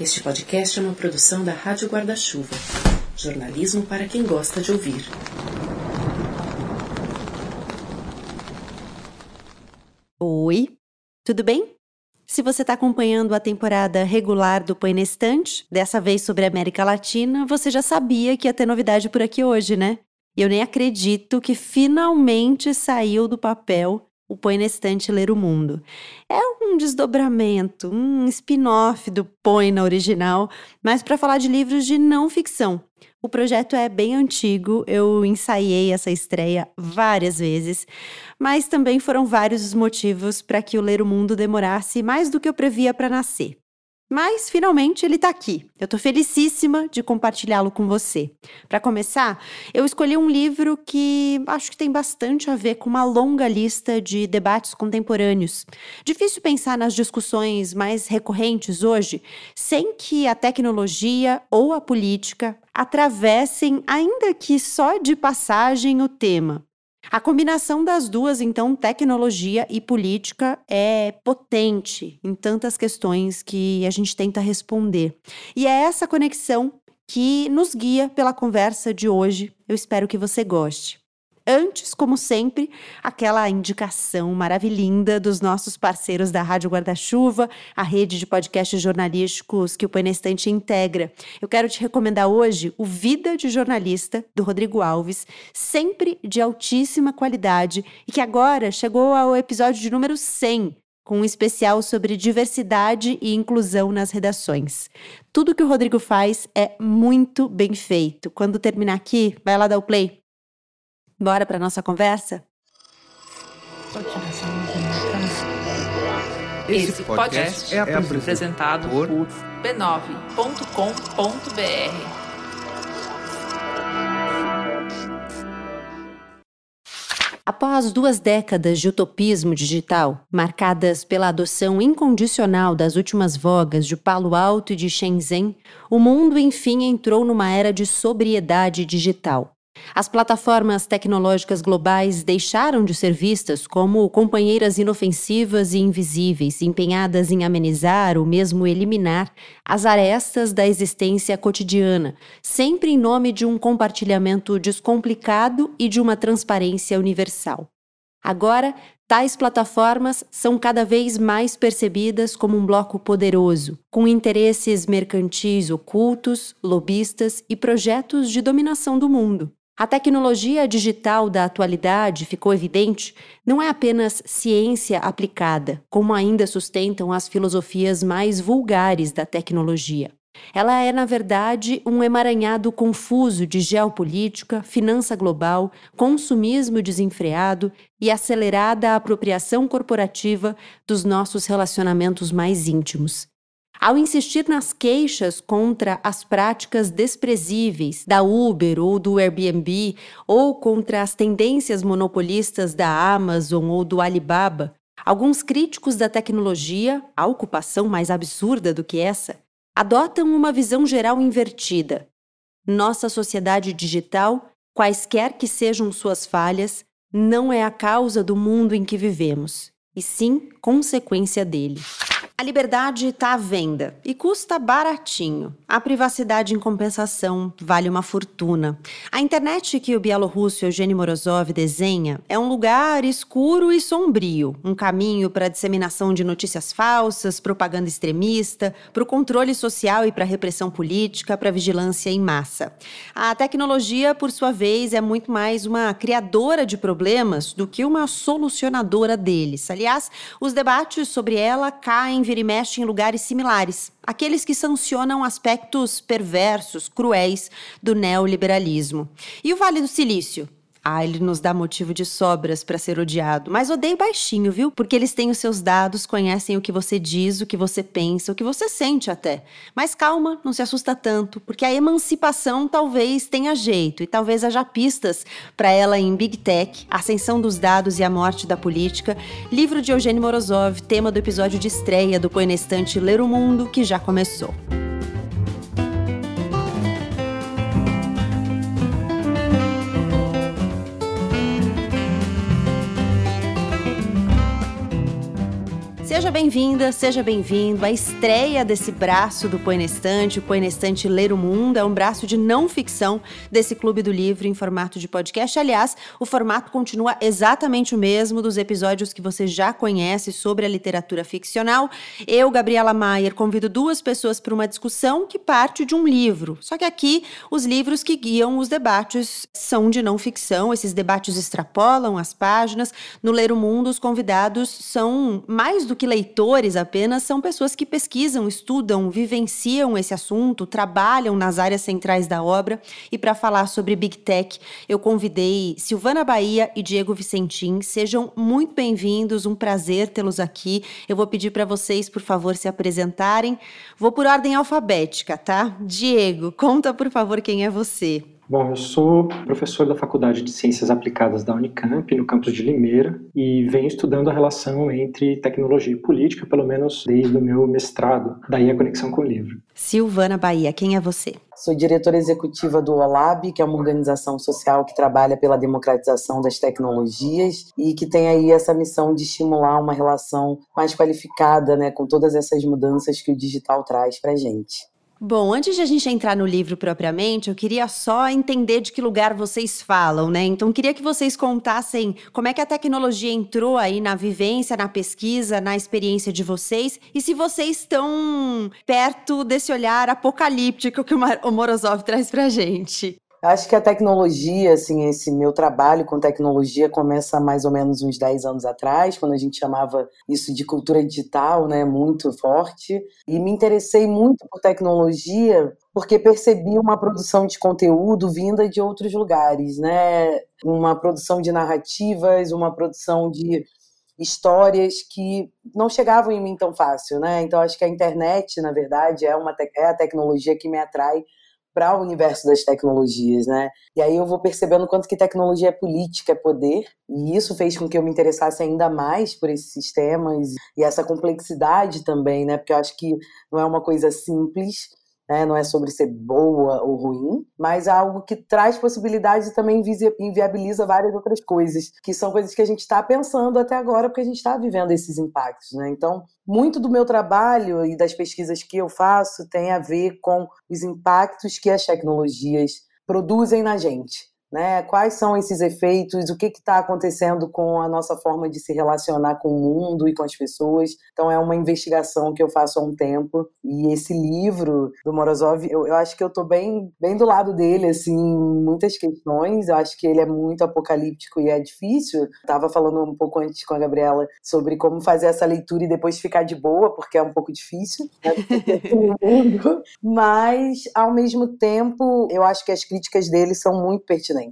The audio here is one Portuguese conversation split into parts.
Este podcast é uma produção da Rádio Guarda-Chuva. Jornalismo para quem gosta de ouvir. Oi, tudo bem? Se você está acompanhando a temporada regular do Põe na Estante, dessa vez sobre a América Latina, você já sabia que ia ter novidade por aqui hoje, né? Eu nem acredito que finalmente saiu do papel o Põe na Estante Ler o Mundo. É um desdobramento, um spin-off do Põe na original, mas para falar de livros de não ficção. O projeto é bem antigo, eu ensaiei essa estreia várias vezes, mas também foram vários os motivos para que o Ler o Mundo demorasse mais do que eu previa para nascer. Mas finalmente ele está aqui. Eu estou felicíssima de compartilhá-lo com você. Para começar, eu escolhi um livro que acho que tem bastante a ver com uma longa lista de debates contemporâneos. Difícil pensar nas discussões mais recorrentes hoje sem que a tecnologia ou a política atravessem, ainda que só de passagem, o tema. A combinação das duas, então, tecnologia e política, é potente em tantas questões que a gente tenta responder. E é essa conexão que nos guia pela conversa de hoje. Eu espero que você goste. Antes, como sempre, aquela indicação maravilhinda dos nossos parceiros da Rádio Guarda-Chuva, a rede de podcasts jornalísticos que o Painestante integra. Eu quero te recomendar hoje o Vida de Jornalista, do Rodrigo Alves, sempre de altíssima qualidade e que agora chegou ao episódio de número 100 com um especial sobre diversidade e inclusão nas redações. Tudo que o Rodrigo faz é muito bem feito. Quando terminar aqui, vai lá dar o play. Bora para nossa conversa? Esse podcast é apresentado por b9.com.br. Após duas décadas de utopismo digital, marcadas pela adoção incondicional das últimas vogas de Palo Alto e de Shenzhen, o mundo enfim entrou numa era de sobriedade digital. As plataformas tecnológicas globais deixaram de ser vistas como companheiras inofensivas e invisíveis, empenhadas em amenizar ou mesmo eliminar as arestas da existência cotidiana, sempre em nome de um compartilhamento descomplicado e de uma transparência universal. Agora, tais plataformas são cada vez mais percebidas como um bloco poderoso, com interesses mercantis ocultos, lobistas e projetos de dominação do mundo. A tecnologia digital da atualidade, ficou evidente, não é apenas ciência aplicada, como ainda sustentam as filosofias mais vulgares da tecnologia. Ela é, na verdade, um emaranhado confuso de geopolítica, finança global, consumismo desenfreado e acelerada apropriação corporativa dos nossos relacionamentos mais íntimos. Ao insistir nas queixas contra as práticas desprezíveis da Uber ou do Airbnb, ou contra as tendências monopolistas da Amazon ou do Alibaba, alguns críticos da tecnologia, a ocupação mais absurda do que essa, adotam uma visão geral invertida. Nossa sociedade digital, quaisquer que sejam suas falhas, não é a causa do mundo em que vivemos, e sim consequência dele. A liberdade está à venda e custa baratinho. A privacidade em compensação vale uma fortuna. A internet que o bielorrusso Eugênio Morozov desenha é um lugar escuro e sombrio, um caminho para a disseminação de notícias falsas, propaganda extremista, para o controle social e para a repressão política, para a vigilância em massa. A tecnologia, por sua vez, é muito mais uma criadora de problemas do que uma solucionadora deles. Aliás, os debates sobre ela caem vira e mexe em lugares similares, aqueles que sancionam aspectos perversos, cruéis do neoliberalismo. E o Vale do Silício? Ah, ele nos dá motivo de sobras para ser odiado. Mas odeio baixinho, viu? Porque eles têm os seus dados, conhecem o que você diz, o que você pensa, o que você sente até. Mas calma, não se assusta tanto, porque a emancipação talvez tenha jeito e talvez haja pistas para ela em Big Tech, Ascensão dos Dados e a Morte da Política, livro de Eugênio Morozov, tema do episódio de estreia do Põe Estante Ler o Mundo, que já começou. Bem-vinda, seja bem-vindo à estreia desse braço do Põe na Estante, o Põe na Estante Ler o Mundo, é um braço de não ficção desse Clube do Livro em formato de podcast. Aliás, o formato continua exatamente o mesmo dos episódios que você já conhece sobre a literatura ficcional. Eu, Gabriela Maier, convido duas pessoas para uma discussão que parte de um livro. Só que aqui, os livros que guiam os debates são de não ficção, esses debates extrapolam as páginas. No Ler o Mundo, os convidados são mais do que leitores apenas são pessoas que pesquisam, estudam, vivenciam esse assunto, trabalham nas áreas centrais da obra. E para falar sobre Big Tech, eu convidei Silvana Bahia e Diego Vicentim. Sejam muito bem-vindos, um prazer tê-los aqui. Eu vou pedir para vocês, por favor, se apresentarem. Vou por ordem alfabética, tá? Diego, conta por favor quem é você. Bom, eu sou professor da Faculdade de Ciências Aplicadas da Unicamp, no campus de Limeira, e venho estudando a relação entre tecnologia e política, pelo menos desde o meu mestrado, daí a conexão com o livro. Silvana Bahia, quem é você? Sou diretora executiva do OLAB, que é uma organização social que trabalha pela democratização das tecnologias e que tem aí essa missão de estimular uma relação mais qualificada né, com todas essas mudanças que o digital traz para a gente. Bom, antes de a gente entrar no livro propriamente, eu queria só entender de que lugar vocês falam, né? Então, queria que vocês contassem como é que a tecnologia entrou aí na vivência, na pesquisa, na experiência de vocês e se vocês estão perto desse olhar apocalíptico que o Morozov traz pra gente. Acho que a tecnologia, assim, esse meu trabalho com tecnologia começa mais ou menos uns 10 anos atrás, quando a gente chamava isso de cultura digital, né, muito forte. E me interessei muito por tecnologia porque percebi uma produção de conteúdo vinda de outros lugares, né? Uma produção de narrativas, uma produção de histórias que não chegavam em mim tão fácil, né? Então acho que a internet, na verdade, é uma é a tecnologia que me atrai para o universo das tecnologias, né? E aí eu vou percebendo quanto que tecnologia é política, é poder, e isso fez com que eu me interessasse ainda mais por esses sistemas e essa complexidade também, né? Porque eu acho que não é uma coisa simples, né? não é sobre ser boa ou ruim, mas é algo que traz possibilidades e também inviabiliza várias outras coisas, que são coisas que a gente está pensando até agora, porque a gente está vivendo esses impactos. Né? Então, muito do meu trabalho e das pesquisas que eu faço tem a ver com os impactos que as tecnologias produzem na gente né? Quais são esses efeitos? O que está acontecendo com a nossa forma de se relacionar com o mundo e com as pessoas? Então é uma investigação que eu faço há um tempo e esse livro do Morozov, eu, eu acho que eu estou bem, bem do lado dele, assim, muitas questões. Eu acho que ele é muito apocalíptico e é difícil. Tava falando um pouco antes com a Gabriela sobre como fazer essa leitura e depois ficar de boa, porque é um pouco difícil, né? mas ao mesmo tempo eu acho que as críticas dele são muito pertinentes.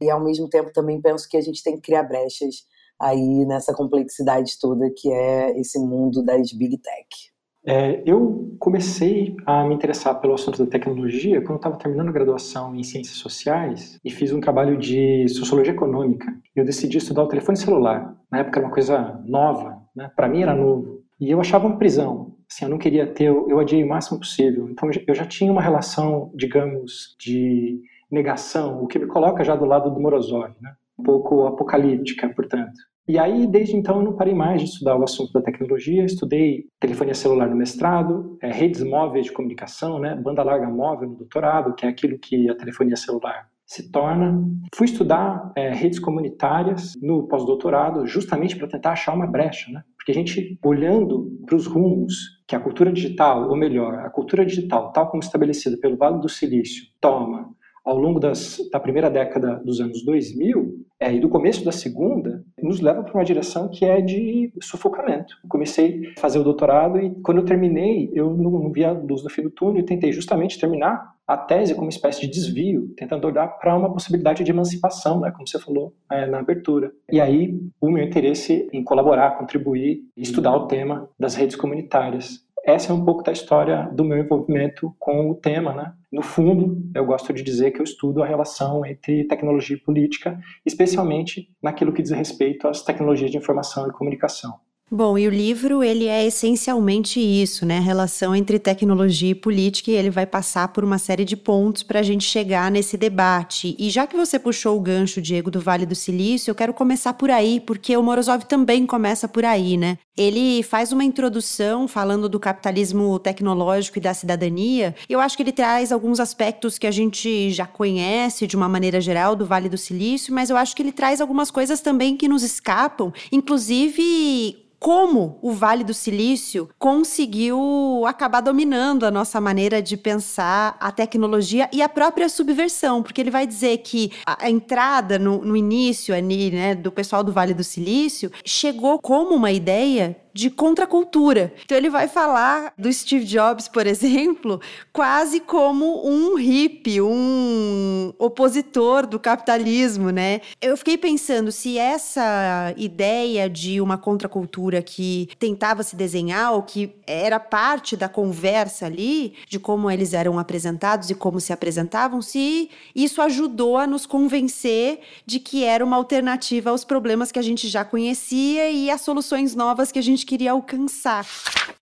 E ao mesmo tempo também penso que a gente tem que criar brechas aí nessa complexidade toda que é esse mundo das big tech. É, eu comecei a me interessar pelo assunto da tecnologia quando estava terminando a graduação em ciências sociais e fiz um trabalho de sociologia econômica. Eu decidi estudar o telefone celular. Na época era uma coisa nova, né? para mim era novo. E eu achava uma prisão. Assim, eu não queria ter, eu adiei o máximo possível. Então eu já tinha uma relação, digamos, de negação, o que me coloca já do lado do Morozov, né? um pouco apocalíptica, portanto. E aí, desde então, eu não parei mais de estudar o assunto da tecnologia. Estudei telefonia celular no mestrado, é, redes móveis de comunicação, né, banda larga móvel no doutorado, que é aquilo que a telefonia celular se torna. Fui estudar é, redes comunitárias no pós-doutorado, justamente para tentar achar uma brecha, né? Porque a gente, olhando para os rumos que a cultura digital, ou melhor, a cultura digital, tal como estabelecida pelo Vale do Silício, toma ao longo das, da primeira década dos anos 2000 é, e do começo da segunda, nos leva para uma direção que é de sufocamento. comecei a fazer o doutorado e quando eu terminei, eu não, não via a luz no fim do túnel e tentei justamente terminar a tese como uma espécie de desvio, tentando olhar para uma possibilidade de emancipação, né, como você falou é, na abertura. E aí o meu interesse em colaborar, contribuir, estudar o tema das redes comunitárias essa é um pouco da história do meu envolvimento com o tema, né? No fundo, eu gosto de dizer que eu estudo a relação entre tecnologia e política, especialmente naquilo que diz respeito às tecnologias de informação e comunicação. Bom, e o livro ele é essencialmente isso, né? A relação entre tecnologia e política, e ele vai passar por uma série de pontos para a gente chegar nesse debate. E já que você puxou o gancho, Diego, do Vale do Silício, eu quero começar por aí, porque o Morozov também começa por aí, né? Ele faz uma introdução falando do capitalismo tecnológico e da cidadania. Eu acho que ele traz alguns aspectos que a gente já conhece de uma maneira geral do Vale do Silício, mas eu acho que ele traz algumas coisas também que nos escapam, inclusive como o Vale do Silício conseguiu acabar dominando a nossa maneira de pensar a tecnologia e a própria subversão, porque ele vai dizer que a entrada no, no início ali, né, do pessoal do Vale do Silício chegou como uma ideia de contracultura. Então ele vai falar do Steve Jobs, por exemplo, quase como um hippie, um opositor do capitalismo, né? Eu fiquei pensando se essa ideia de uma contracultura que tentava se desenhar ou que era parte da conversa ali de como eles eram apresentados e como se apresentavam, se isso ajudou a nos convencer de que era uma alternativa aos problemas que a gente já conhecia e às soluções novas que a gente queria alcançar.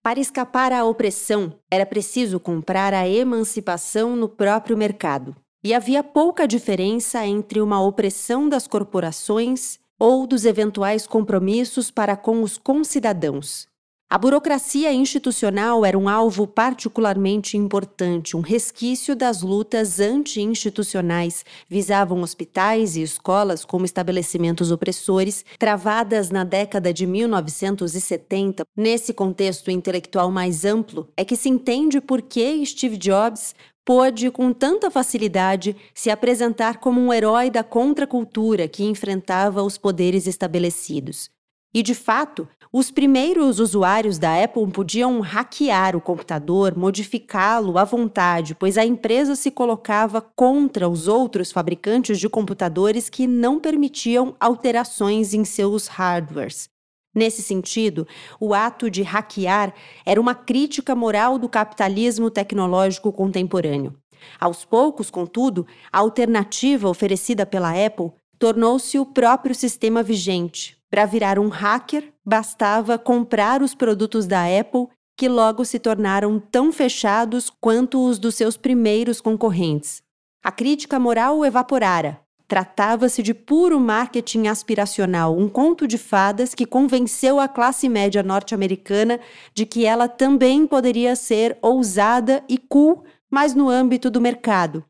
Para escapar à opressão, era preciso comprar a emancipação no próprio mercado. E havia pouca diferença entre uma opressão das corporações ou dos eventuais compromissos para com os concidadãos. A burocracia institucional era um alvo particularmente importante, um resquício das lutas anti-institucionais. Visavam hospitais e escolas como estabelecimentos opressores, travadas na década de 1970. Nesse contexto intelectual mais amplo, é que se entende por que Steve Jobs pôde, com tanta facilidade, se apresentar como um herói da contracultura que enfrentava os poderes estabelecidos. E, de fato, os primeiros usuários da Apple podiam hackear o computador, modificá-lo à vontade, pois a empresa se colocava contra os outros fabricantes de computadores que não permitiam alterações em seus hardwares. Nesse sentido, o ato de hackear era uma crítica moral do capitalismo tecnológico contemporâneo. Aos poucos, contudo, a alternativa oferecida pela Apple tornou-se o próprio sistema vigente, para virar um hacker, bastava comprar os produtos da Apple, que logo se tornaram tão fechados quanto os dos seus primeiros concorrentes. A crítica moral evaporara. Tratava-se de puro marketing aspiracional, um conto de fadas que convenceu a classe média norte-americana de que ela também poderia ser ousada e cool, mas no âmbito do mercado,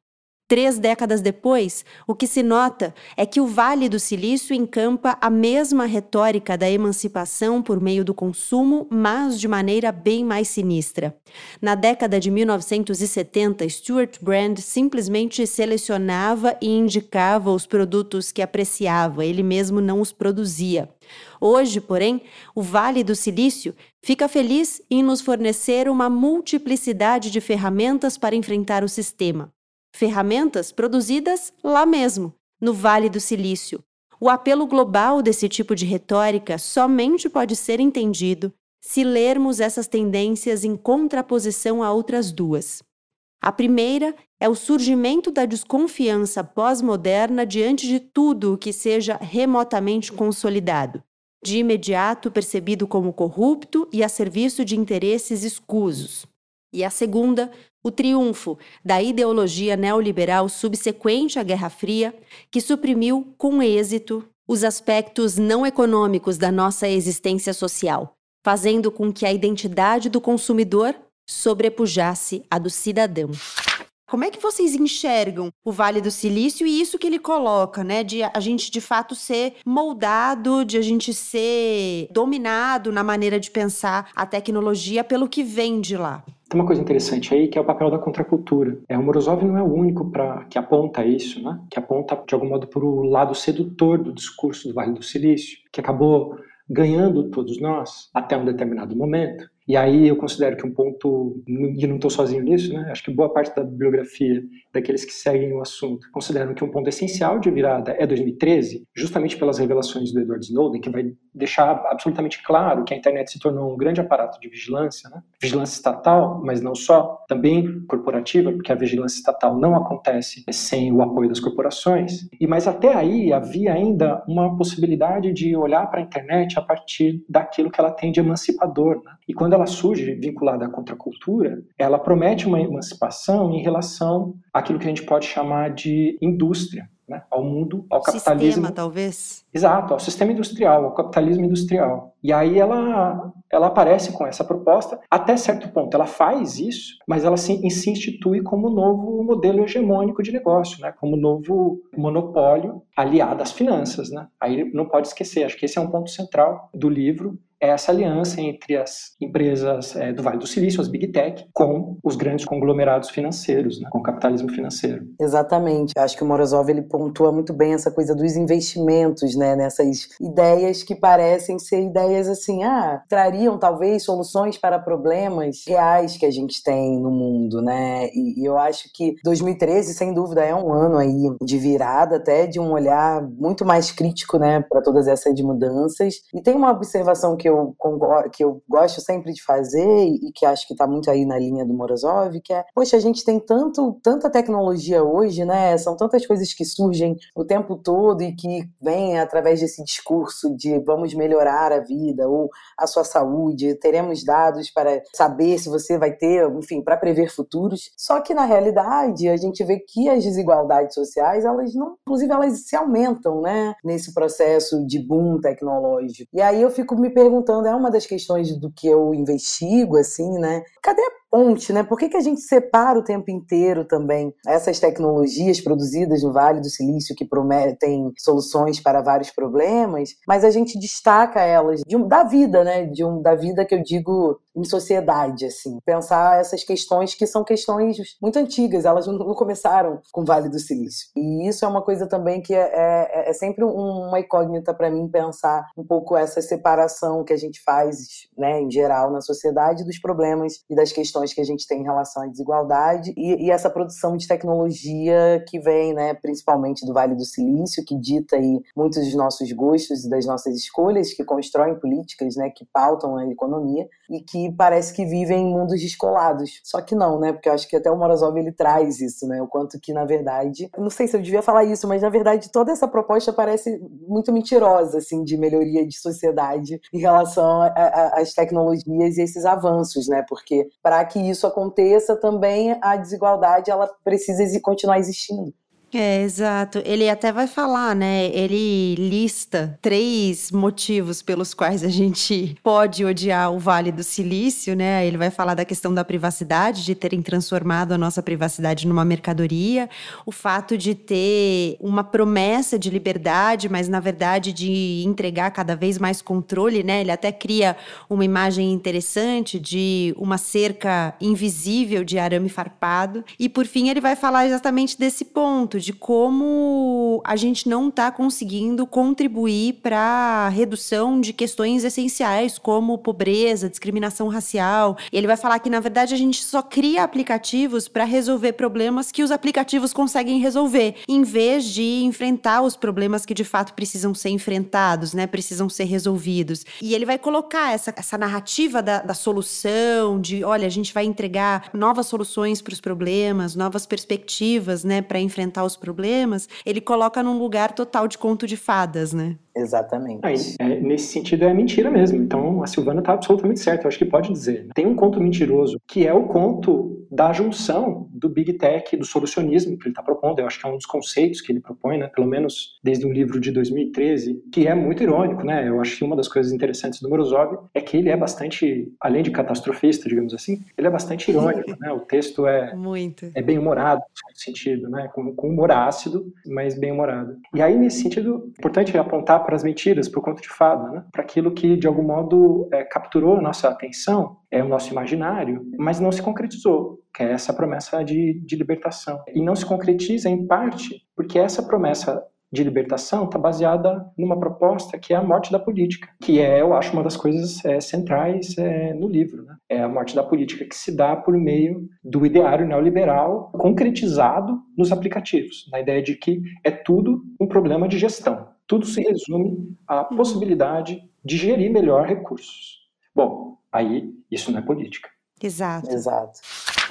Três décadas depois, o que se nota é que o Vale do Silício encampa a mesma retórica da emancipação por meio do consumo, mas de maneira bem mais sinistra. Na década de 1970, Stuart Brand simplesmente selecionava e indicava os produtos que apreciava, ele mesmo não os produzia. Hoje, porém, o Vale do Silício fica feliz em nos fornecer uma multiplicidade de ferramentas para enfrentar o sistema ferramentas produzidas lá mesmo, no Vale do Silício. O apelo global desse tipo de retórica somente pode ser entendido se lermos essas tendências em contraposição a outras duas. A primeira é o surgimento da desconfiança pós-moderna diante de tudo o que seja remotamente consolidado, de imediato percebido como corrupto e a serviço de interesses escusos. E a segunda, o triunfo da ideologia neoliberal subsequente à Guerra Fria, que suprimiu com êxito os aspectos não econômicos da nossa existência social, fazendo com que a identidade do consumidor sobrepujasse a do cidadão. Como é que vocês enxergam o Vale do Silício e isso que ele coloca, né? De a gente de fato ser moldado, de a gente ser dominado na maneira de pensar a tecnologia pelo que vem de lá? Tem uma coisa interessante aí que é o papel da contracultura. É, o Morozov não é o único pra, que aponta isso, né? que aponta de algum modo para o lado sedutor do discurso do Vale do Silício, que acabou ganhando todos nós até um determinado momento E aí eu considero que um ponto, e não estou sozinho nisso, né? acho que boa parte da bibliografia daqueles que seguem o assunto consideram que um ponto essencial de virada é 2013, justamente pelas revelações do Edward Snowden, que vai deixar absolutamente claro que a internet se tornou um grande aparato de vigilância, né? vigilância estatal, mas não só, também corporativa, porque a vigilância estatal não acontece sem o apoio das corporações. E mas até aí havia ainda uma possibilidade de olhar para a internet a partir daquilo que ela tem de emancipador. Né? E quando ela surge vinculada à contracultura, ela promete uma emancipação em relação àquilo que a gente pode chamar de indústria né, ao mundo, ao capitalismo. Sistema, talvez. Exato, ao sistema industrial, ao capitalismo industrial. E aí ela, ela aparece com essa proposta, até certo ponto ela faz isso, mas ela se, se institui como novo modelo hegemônico de negócio, né, como novo monopólio aliado às finanças. Né. Aí não pode esquecer, acho que esse é um ponto central do livro, é essa aliança entre as empresas é, do Vale do Silício, as Big Tech, com os grandes conglomerados financeiros, né, com o capitalismo financeiro. Exatamente. Acho que o Morozov ele pontua muito bem essa coisa dos investimentos, né, nessas ideias que parecem ser ideias assim, ah, trariam talvez soluções para problemas reais que a gente tem no mundo, né? E, e eu acho que 2013, sem dúvida, é um ano aí de virada até de um olhar muito mais crítico, né, para todas essas mudanças. E tem uma observação que eu eu, que eu gosto sempre de fazer e que acho que está muito aí na linha do Morozov, que é, poxa, a gente tem tanto, tanta tecnologia hoje, né? São tantas coisas que surgem o tempo todo e que vêm através desse discurso de vamos melhorar a vida ou a sua saúde, teremos dados para saber se você vai ter, enfim, para prever futuros. Só que na realidade a gente vê que as desigualdades sociais, elas não, inclusive elas se aumentam, né? Nesse processo de boom tecnológico. E aí eu fico me perguntando perguntando, é uma das questões do que eu investigo, assim, né? Cadê a ponte, né? Por que, que a gente separa o tempo inteiro também essas tecnologias produzidas no Vale do Silício que prometem soluções para vários problemas, mas a gente destaca elas de um, da vida, né? De um, da vida que eu digo em sociedade, assim. Pensar essas questões que são questões muito antigas, elas não começaram com o Vale do Silício. E isso é uma coisa também que é, é, é sempre uma incógnita para mim pensar um pouco essa separação que a gente faz, né, em geral na sociedade dos problemas e das questões questões que a gente tem em relação à desigualdade e, e, essa produção de tecnologia que vem, né, principalmente do Vale do Silício, que dita aí muitos dos nossos gostos e das nossas escolhas, que constroem políticas, né, que pautam a economia e que parece que vivem em mundos descolados. Só que não, né, porque eu acho que até o Morozov ele traz isso, né, o quanto que na verdade, não sei se eu devia falar isso, mas na verdade toda essa proposta parece muito mentirosa, assim, de melhoria de sociedade em relação às tecnologias e esses avanços, né, porque para que isso aconteça, também a desigualdade ela precisa continuar existindo. É, exato. Ele até vai falar, né? Ele lista três motivos pelos quais a gente pode odiar o Vale do Silício, né? Ele vai falar da questão da privacidade, de terem transformado a nossa privacidade numa mercadoria, o fato de ter uma promessa de liberdade, mas na verdade de entregar cada vez mais controle, né? Ele até cria uma imagem interessante de uma cerca invisível de arame farpado. E por fim, ele vai falar exatamente desse ponto de como a gente não está conseguindo contribuir para a redução de questões essenciais, como pobreza, discriminação racial. Ele vai falar que, na verdade, a gente só cria aplicativos para resolver problemas que os aplicativos conseguem resolver, em vez de enfrentar os problemas que de fato precisam ser enfrentados, né? Precisam ser resolvidos. E ele vai colocar essa, essa narrativa da, da solução, de olha, a gente vai entregar novas soluções para os problemas, novas perspectivas, né, para enfrentar os os problemas, ele coloca num lugar total de conto de fadas, né? Exatamente. Aí, é, nesse sentido é mentira mesmo. Então a Silvana está absolutamente certa. Eu acho que pode dizer. Tem um conto mentiroso que é o conto da junção do Big Tech, do solucionismo que ele está propondo. Eu acho que é um dos conceitos que ele propõe, né? Pelo menos desde um livro de 2013, que é muito irônico, né? Eu acho que uma das coisas interessantes do Morozov é que ele é bastante, além de catastrofista, digamos assim, ele é bastante irônico, né? O texto é muito. é bem humorado, no sentido, né? Com, com humor ácido, mas bem humorado. E aí nesse sentido, é importante apontar para as mentiras, para o conto de fada, né? para aquilo que de algum modo é, capturou nossa atenção, é o nosso imaginário, mas não se concretizou, que é essa promessa de, de libertação. E não se concretiza em parte porque essa promessa de libertação está baseada numa proposta que é a morte da política, que é, eu acho, uma das coisas é, centrais é, no livro. Né? É a morte da política que se dá por meio do ideário neoliberal concretizado nos aplicativos, na ideia de que é tudo um problema de gestão. Tudo se resume à possibilidade de gerir melhor recursos. Bom, aí isso não é política. Exato. Exato.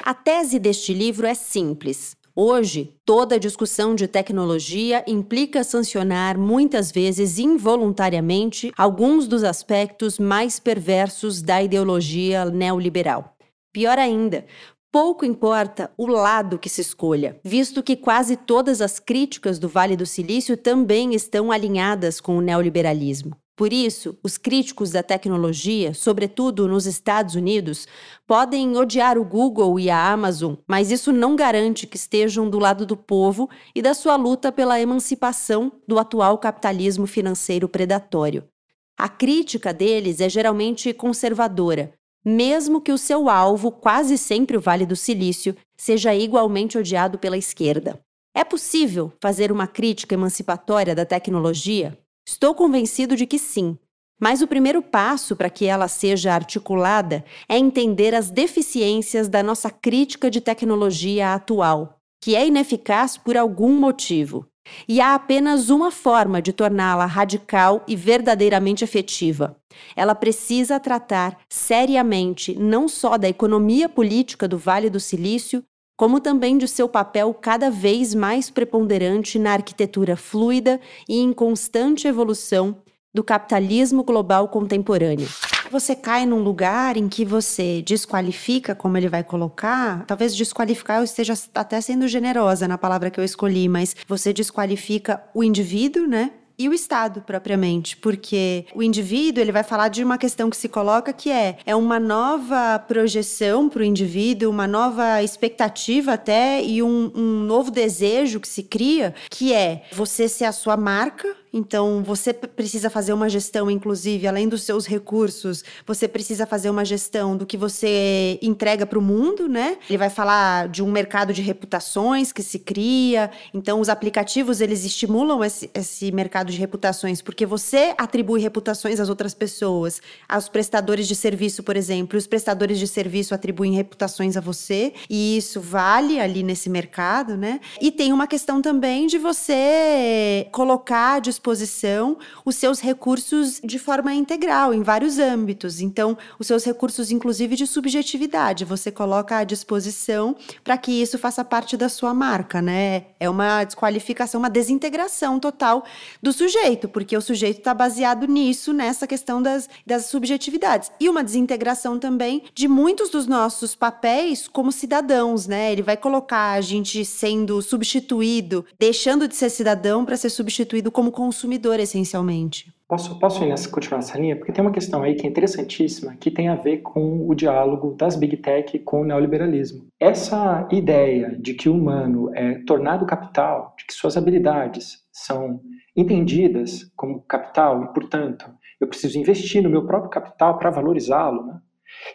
A tese deste livro é simples. Hoje, toda discussão de tecnologia implica sancionar, muitas vezes involuntariamente, alguns dos aspectos mais perversos da ideologia neoliberal. Pior ainda, pouco importa o lado que se escolha, visto que quase todas as críticas do Vale do Silício também estão alinhadas com o neoliberalismo. Por isso, os críticos da tecnologia, sobretudo nos Estados Unidos, podem odiar o Google e a Amazon, mas isso não garante que estejam do lado do povo e da sua luta pela emancipação do atual capitalismo financeiro predatório. A crítica deles é geralmente conservadora, mesmo que o seu alvo, quase sempre o Vale do Silício, seja igualmente odiado pela esquerda. É possível fazer uma crítica emancipatória da tecnologia? Estou convencido de que sim. Mas o primeiro passo para que ela seja articulada é entender as deficiências da nossa crítica de tecnologia atual, que é ineficaz por algum motivo. E há apenas uma forma de torná-la radical e verdadeiramente efetiva. Ela precisa tratar seriamente não só da economia política do Vale do Silício, como também de seu papel cada vez mais preponderante na arquitetura fluida e em constante evolução do capitalismo global contemporâneo. Você cai num lugar em que você desqualifica, como ele vai colocar, talvez desqualificar eu esteja até sendo generosa na palavra que eu escolhi, mas você desqualifica o indivíduo, né? e o Estado propriamente, porque o indivíduo ele vai falar de uma questão que se coloca que é é uma nova projeção para o indivíduo, uma nova expectativa até e um, um novo desejo que se cria, que é você ser a sua marca então, você precisa fazer uma gestão, inclusive, além dos seus recursos, você precisa fazer uma gestão do que você entrega para o mundo, né? Ele vai falar de um mercado de reputações que se cria. Então, os aplicativos, eles estimulam esse, esse mercado de reputações, porque você atribui reputações às outras pessoas, aos prestadores de serviço, por exemplo. Os prestadores de serviço atribuem reputações a você, e isso vale ali nesse mercado, né? E tem uma questão também de você colocar disposição os seus recursos de forma integral, em vários âmbitos. Então, os seus recursos, inclusive, de subjetividade, você coloca à disposição para que isso faça parte da sua marca, né? É uma desqualificação, uma desintegração total do sujeito, porque o sujeito está baseado nisso, nessa questão das, das subjetividades. E uma desintegração também de muitos dos nossos papéis como cidadãos, né? Ele vai colocar a gente sendo substituído, deixando de ser cidadão para ser substituído como consumidor, essencialmente. Posso, posso ir nessa, continuar nessa linha? Porque tem uma questão aí que é interessantíssima, que tem a ver com o diálogo das Big Tech com o neoliberalismo. Essa ideia de que o humano é tornado capital, de que suas habilidades são entendidas como capital e, portanto, eu preciso investir no meu próprio capital para valorizá-lo. Né?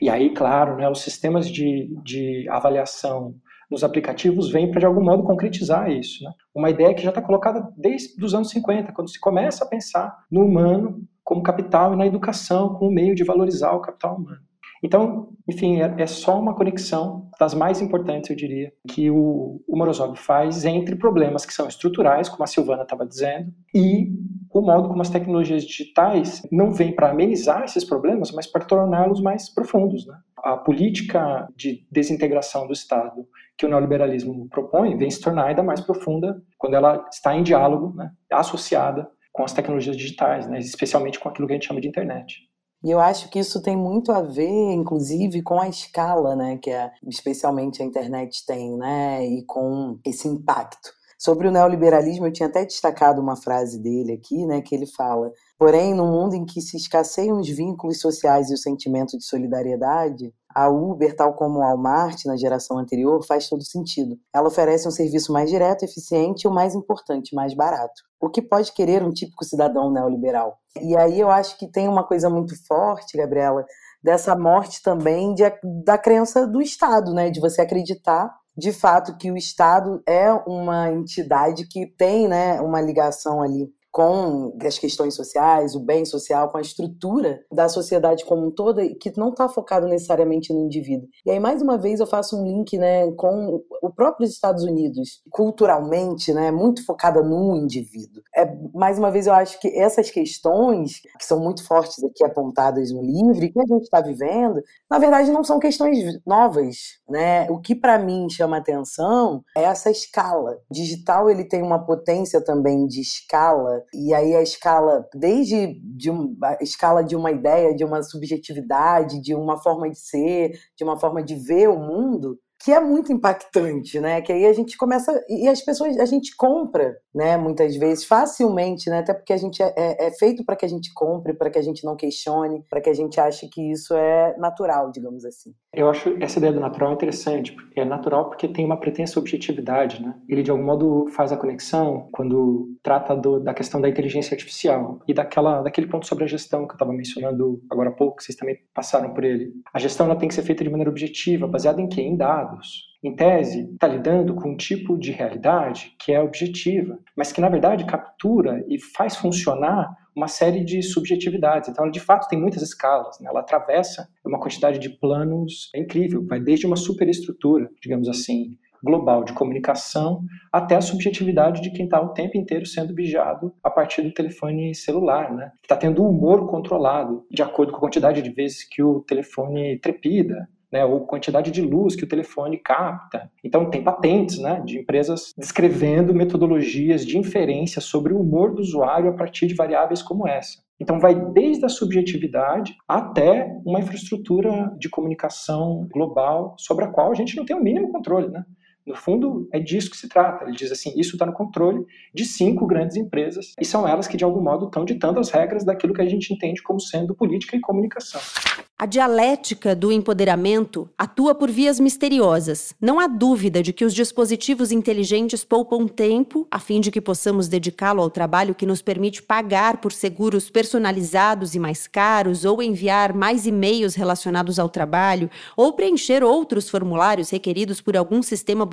E aí, claro, né, os sistemas de, de avaliação nos aplicativos vem para, de algum modo, concretizar isso. Né? Uma ideia que já está colocada desde os anos 50, quando se começa a pensar no humano como capital e na educação como meio de valorizar o capital humano. Então, enfim, é, é, só uma conexão das mais importantes, eu diria, que o, o Morozov faz entre problemas que são estruturais, como a Silvana estava dizendo, e o modo como as tecnologias digitais não vêm para amenizar esses problemas, mas para torná-los mais profundos. Né? A política de desintegração do Estado que o neoliberalismo propõe vem se tornar ainda mais profunda quando ela está em diálogo, né, associada com as tecnologias digitais, né, especialmente com aquilo que a gente chama de internet. E eu acho que isso tem muito a ver, inclusive, com a escala, né, que é, especialmente a internet tem, né, e com esse impacto. Sobre o neoliberalismo, eu tinha até destacado uma frase dele aqui, né, que ele fala: Porém, no mundo em que se escasseiam os vínculos sociais e o sentimento de solidariedade, a Uber, tal como a Walmart na geração anterior, faz todo sentido. Ela oferece um serviço mais direto, eficiente e o mais importante, mais barato. O que pode querer um típico cidadão neoliberal? E aí eu acho que tem uma coisa muito forte, Gabriela, dessa morte também de, da crença do Estado, né? De você acreditar de fato que o Estado é uma entidade que tem né, uma ligação ali com as questões sociais, o bem social, com a estrutura da sociedade como um todo, que não está focado necessariamente no indivíduo. E aí, mais uma vez, eu faço um link né, com o próprio Estados Unidos, culturalmente, né, muito focada no indivíduo. É, mais uma vez, eu acho que essas questões, que são muito fortes aqui apontadas no livro, que a gente está vivendo, na verdade, não são questões novas. Né? O que, para mim, chama atenção é essa escala. O digital ele tem uma potência também de escala e aí a escala, desde de um, a escala de uma ideia, de uma subjetividade, de uma forma de ser, de uma forma de ver o mundo, que é muito impactante, né? Que aí a gente começa e as pessoas a gente compra, né? Muitas vezes facilmente, né? Até porque a gente é, é, é feito para que a gente compre, para que a gente não questione, para que a gente ache que isso é natural, digamos assim. Eu acho essa ideia do natural interessante, é natural porque tem uma pretensa objetividade, né? Ele de algum modo faz a conexão quando trata do, da questão da inteligência artificial e daquela daquele ponto sobre a gestão que eu estava mencionando agora há pouco, que vocês também passaram por ele. A gestão ela tem que ser feita de maneira objetiva, baseada em quê? Em dados Em tese, está lidando com um tipo de realidade que é objetiva, mas que na verdade captura e faz funcionar uma série de subjetividades. Então, ela de fato tem muitas escalas, né? ela atravessa uma quantidade de planos é incrível, vai desde uma superestrutura, digamos assim, global de comunicação até a subjetividade de quem está o tempo inteiro sendo vigiado a partir do telefone celular, né? Que está tendo o humor controlado de acordo com a quantidade de vezes que o telefone trepida, né, ou quantidade de luz que o telefone capta. Então, tem patentes né, de empresas descrevendo metodologias de inferência sobre o humor do usuário a partir de variáveis como essa. Então, vai desde a subjetividade até uma infraestrutura de comunicação global sobre a qual a gente não tem o mínimo controle. Né? No fundo, é disso que se trata. Ele diz assim: isso está no controle de cinco grandes empresas, e são elas que, de algum modo, estão ditando as regras daquilo que a gente entende como sendo política e comunicação. A dialética do empoderamento atua por vias misteriosas. Não há dúvida de que os dispositivos inteligentes poupam tempo a fim de que possamos dedicá-lo ao trabalho que nos permite pagar por seguros personalizados e mais caros, ou enviar mais e-mails relacionados ao trabalho, ou preencher outros formulários requeridos por algum sistema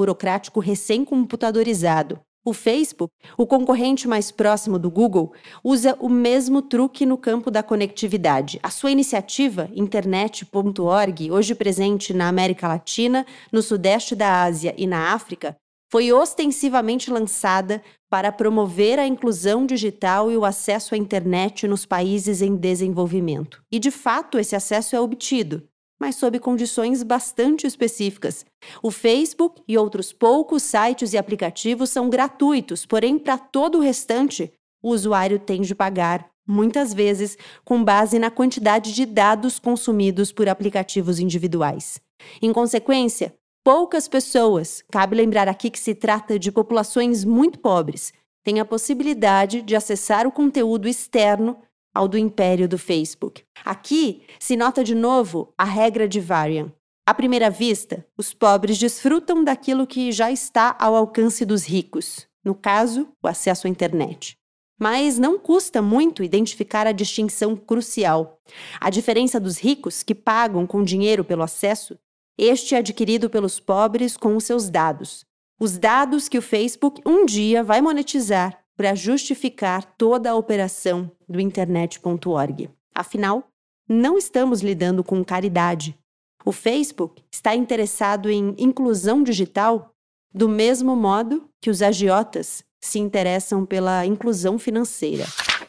recém-computadorizado. O Facebook, o concorrente mais próximo do Google, usa o mesmo truque no campo da conectividade. A sua iniciativa, internet.org, hoje presente na América Latina, no Sudeste da Ásia e na África, foi ostensivamente lançada para promover a inclusão digital e o acesso à internet nos países em desenvolvimento. E, de fato, esse acesso é obtido mas sob condições bastante específicas. O Facebook e outros poucos sites e aplicativos são gratuitos, porém, para todo o restante, o usuário tem de pagar, muitas vezes com base na quantidade de dados consumidos por aplicativos individuais. Em consequência, poucas pessoas, cabe lembrar aqui que se trata de populações muito pobres, têm a possibilidade de acessar o conteúdo externo ao do império do Facebook. Aqui se nota de novo a regra de Varian. À primeira vista, os pobres desfrutam daquilo que já está ao alcance dos ricos, no caso, o acesso à internet. Mas não custa muito identificar a distinção crucial. A diferença dos ricos, que pagam com dinheiro pelo acesso, este é adquirido pelos pobres com os seus dados. Os dados que o Facebook um dia vai monetizar para justificar toda a operação do internet.org. Afinal, não estamos lidando com caridade. O Facebook está interessado em inclusão digital do mesmo modo que os agiotas se interessam pela inclusão financeira.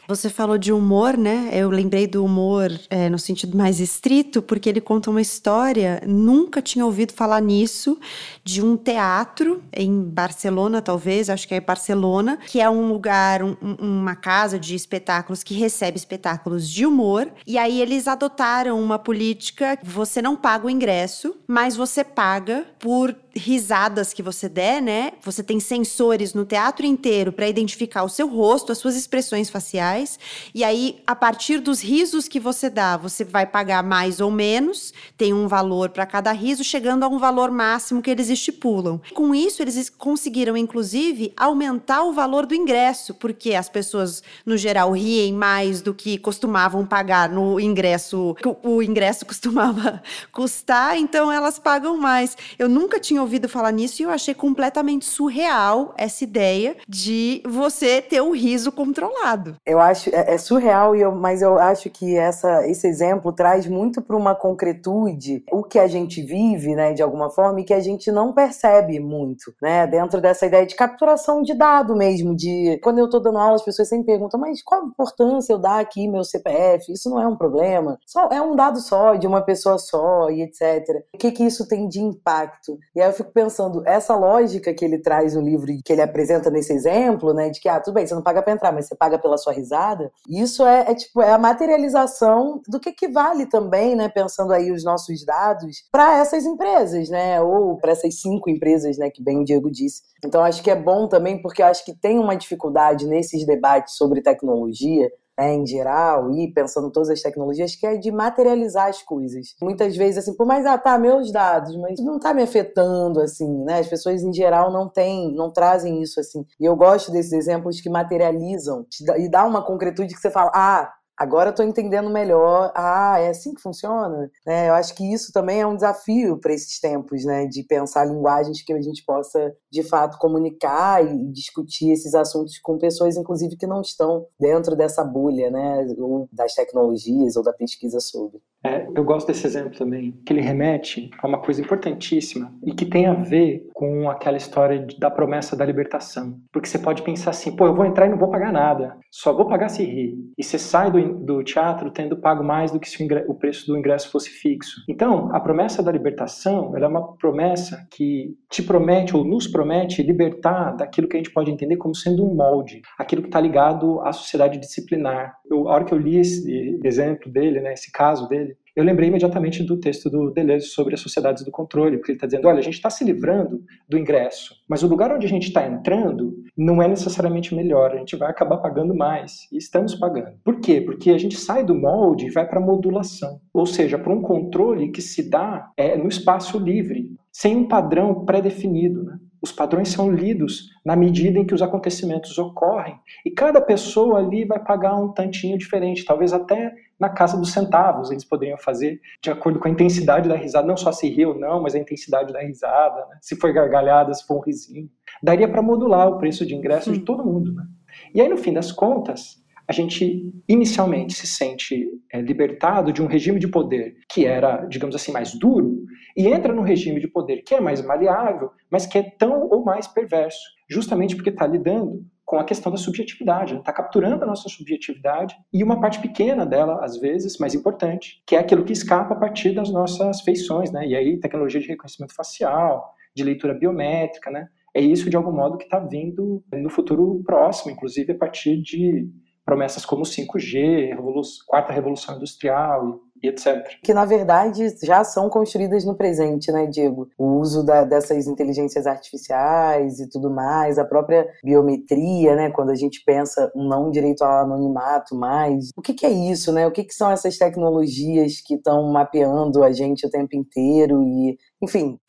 Você falou de humor, né? Eu lembrei do humor é, no sentido mais estrito, porque ele conta uma história. Nunca tinha ouvido falar nisso, de um teatro em Barcelona, talvez, acho que é Barcelona, que é um lugar, um, uma casa de espetáculos que recebe espetáculos de humor. E aí eles adotaram uma política: você não paga o ingresso, mas você paga por risadas que você der, né? Você tem sensores no teatro inteiro para identificar o seu rosto, as suas expressões faciais sociais. E aí, a partir dos risos que você dá, você vai pagar mais ou menos, tem um valor para cada riso, chegando a um valor máximo que eles estipulam. Com isso, eles conseguiram, inclusive, aumentar o valor do ingresso, porque as pessoas, no geral, riem mais do que costumavam pagar no ingresso, o ingresso costumava custar, então elas pagam mais. Eu nunca tinha ouvido falar nisso e eu achei completamente surreal essa ideia de você ter um riso controlado. Eu acho é, é surreal, eu, mas eu acho que essa, esse exemplo traz muito para uma concretude o que a gente vive, né, de alguma forma, e que a gente não percebe muito, né, dentro dessa ideia de capturação de dado mesmo, de quando eu estou dando aula, as pessoas sempre perguntam, mas qual a importância eu dar aqui meu CPF? Isso não é um problema. Só é um dado só, de uma pessoa só e etc. O que que isso tem de impacto? E aí eu fico pensando, essa lógica que ele traz no livro, que ele apresenta nesse exemplo, né, de que, ah, tudo bem, você não paga para entrar, mas você paga pela sua risada, isso é, é tipo, é a materialização do que que vale também, né, pensando aí os nossos dados, para essas empresas, né, ou para essas cinco empresas, né, que bem o Diego disse. Então acho que é bom também, porque acho que tem uma dificuldade nesses debates sobre tecnologia, né, em geral, e pensando em todas as tecnologias, que é de materializar as coisas. Muitas vezes, assim, por mais, ah, tá, meus dados, mas não tá me afetando, assim, né? As pessoas, em geral, não têm, não trazem isso, assim. E eu gosto desses exemplos que materializam e dá uma concretude que você fala, ah, Agora eu tô entendendo melhor. Ah, é assim que funciona? Né? Eu acho que isso também é um desafio para esses tempos, né? De pensar linguagens que a gente possa, de fato, comunicar e discutir esses assuntos com pessoas, inclusive, que não estão dentro dessa bolha, né? Ou das tecnologias ou da pesquisa sobre. É, eu gosto desse exemplo também, que ele remete a uma coisa importantíssima e que tem a ver com aquela história de, da promessa da libertação. Porque você pode pensar assim, pô, eu vou entrar e não vou pagar nada, só vou pagar se rir. E você sai do, do teatro tendo pago mais do que se o, ingresso, o preço do ingresso fosse fixo. Então, a promessa da libertação é uma promessa que te promete ou nos promete libertar daquilo que a gente pode entender como sendo um molde, aquilo que está ligado à sociedade disciplinar. Eu, a hora que eu li esse exemplo dele, né, esse caso dele, eu lembrei imediatamente do texto do Deleuze sobre as sociedades do controle, porque ele está dizendo, olha, a gente está se livrando do ingresso, mas o lugar onde a gente está entrando não é necessariamente melhor, a gente vai acabar pagando mais, e estamos pagando. Por quê? Porque a gente sai do molde e vai para a modulação, ou seja, para um controle que se dá é, no espaço livre, sem um padrão pré-definido. Né? Os padrões são lidos na medida em que os acontecimentos ocorrem e cada pessoa ali vai pagar um tantinho diferente, talvez até na casa dos centavos eles poderiam fazer de acordo com a intensidade da risada, não só se rir ou não, mas a intensidade da risada, né? se foi gargalhada, se for um risinho. Daria para modular o preço de ingresso de todo mundo. Né? E aí, no fim das contas, a gente inicialmente se sente é, libertado de um regime de poder que era, digamos assim, mais duro, e entra no regime de poder que é mais maleável, mas que é tão ou mais perverso, justamente porque está lidando com a questão da subjetividade, está capturando a nossa subjetividade e uma parte pequena dela, às vezes, mais importante, que é aquilo que escapa a partir das nossas feições, né? E aí, tecnologia de reconhecimento facial, de leitura biométrica, né? É isso, de algum modo, que está vindo no futuro próximo, inclusive a partir de promessas como 5G, revolu quarta revolução industrial e etc. Que na verdade já são construídas no presente, né, Diego? O uso da, dessas inteligências artificiais e tudo mais, a própria biometria, né, quando a gente pensa não direito ao anonimato mais. O que, que é isso, né? O que, que são essas tecnologias que estão mapeando a gente o tempo inteiro e, enfim.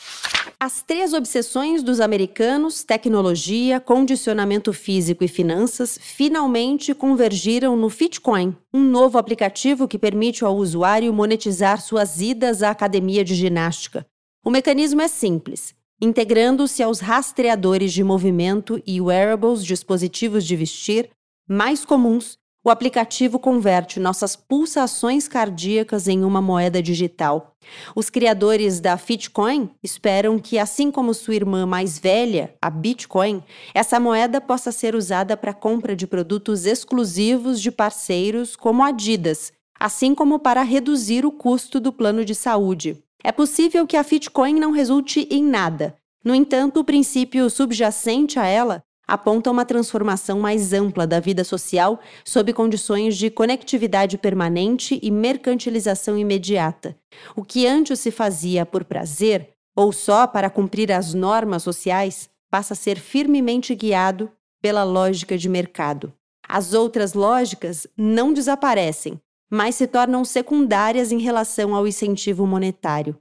As três obsessões dos americanos, tecnologia, condicionamento físico e finanças, finalmente convergiram no Fitcoin, um novo aplicativo que permite ao usuário monetizar suas idas à academia de ginástica. O mecanismo é simples. Integrando-se aos rastreadores de movimento e wearables, dispositivos de vestir, mais comuns, o aplicativo converte nossas pulsações cardíacas em uma moeda digital. Os criadores da Fitcoin esperam que, assim como sua irmã mais velha, a Bitcoin, essa moeda possa ser usada para compra de produtos exclusivos de parceiros como Adidas, assim como para reduzir o custo do plano de saúde. É possível que a Fitcoin não resulte em nada. No entanto, o princípio subjacente a ela aponta uma transformação mais ampla da vida social sob condições de conectividade permanente e mercantilização imediata. O que antes se fazia por prazer, ou só para cumprir as normas sociais, passa a ser firmemente guiado pela lógica de mercado. As outras lógicas não desaparecem, mas se tornam secundárias em relação ao incentivo monetário.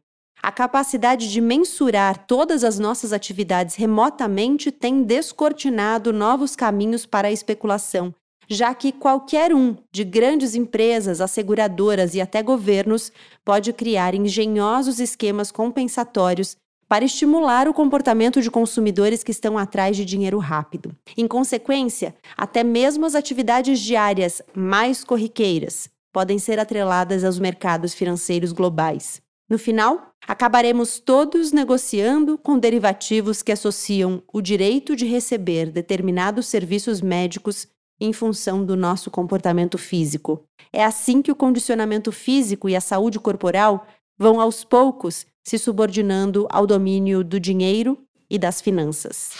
A capacidade de mensurar todas as nossas atividades remotamente tem descortinado novos caminhos para a especulação, já que qualquer um, de grandes empresas, asseguradoras e até governos, pode criar engenhosos esquemas compensatórios para estimular o comportamento de consumidores que estão atrás de dinheiro rápido. Em consequência, até mesmo as atividades diárias mais corriqueiras podem ser atreladas aos mercados financeiros globais. No final, acabaremos todos negociando com derivativos que associam o direito de receber determinados serviços médicos em função do nosso comportamento físico. É assim que o condicionamento físico e a saúde corporal vão aos poucos se subordinando ao domínio do dinheiro e das finanças.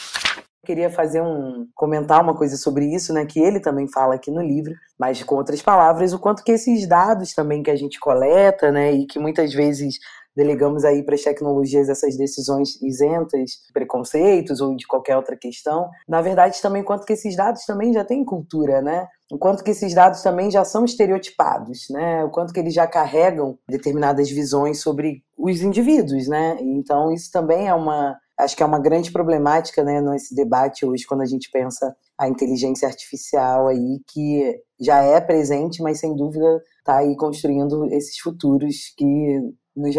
Queria fazer um comentar uma coisa sobre isso, né, que ele também fala aqui no livro, mas com outras palavras, o quanto que esses dados também que a gente coleta, né, e que muitas vezes delegamos aí para as tecnologias essas decisões isentas de preconceitos ou de qualquer outra questão. Na verdade, também quanto que esses dados também já têm cultura, né? O quanto que esses dados também já são estereotipados, né? O quanto que eles já carregam determinadas visões sobre os indivíduos, né? Então isso também é uma, acho que é uma grande problemática, né, nesse debate hoje quando a gente pensa a inteligência artificial aí que já é presente, mas sem dúvida está aí construindo esses futuros que nos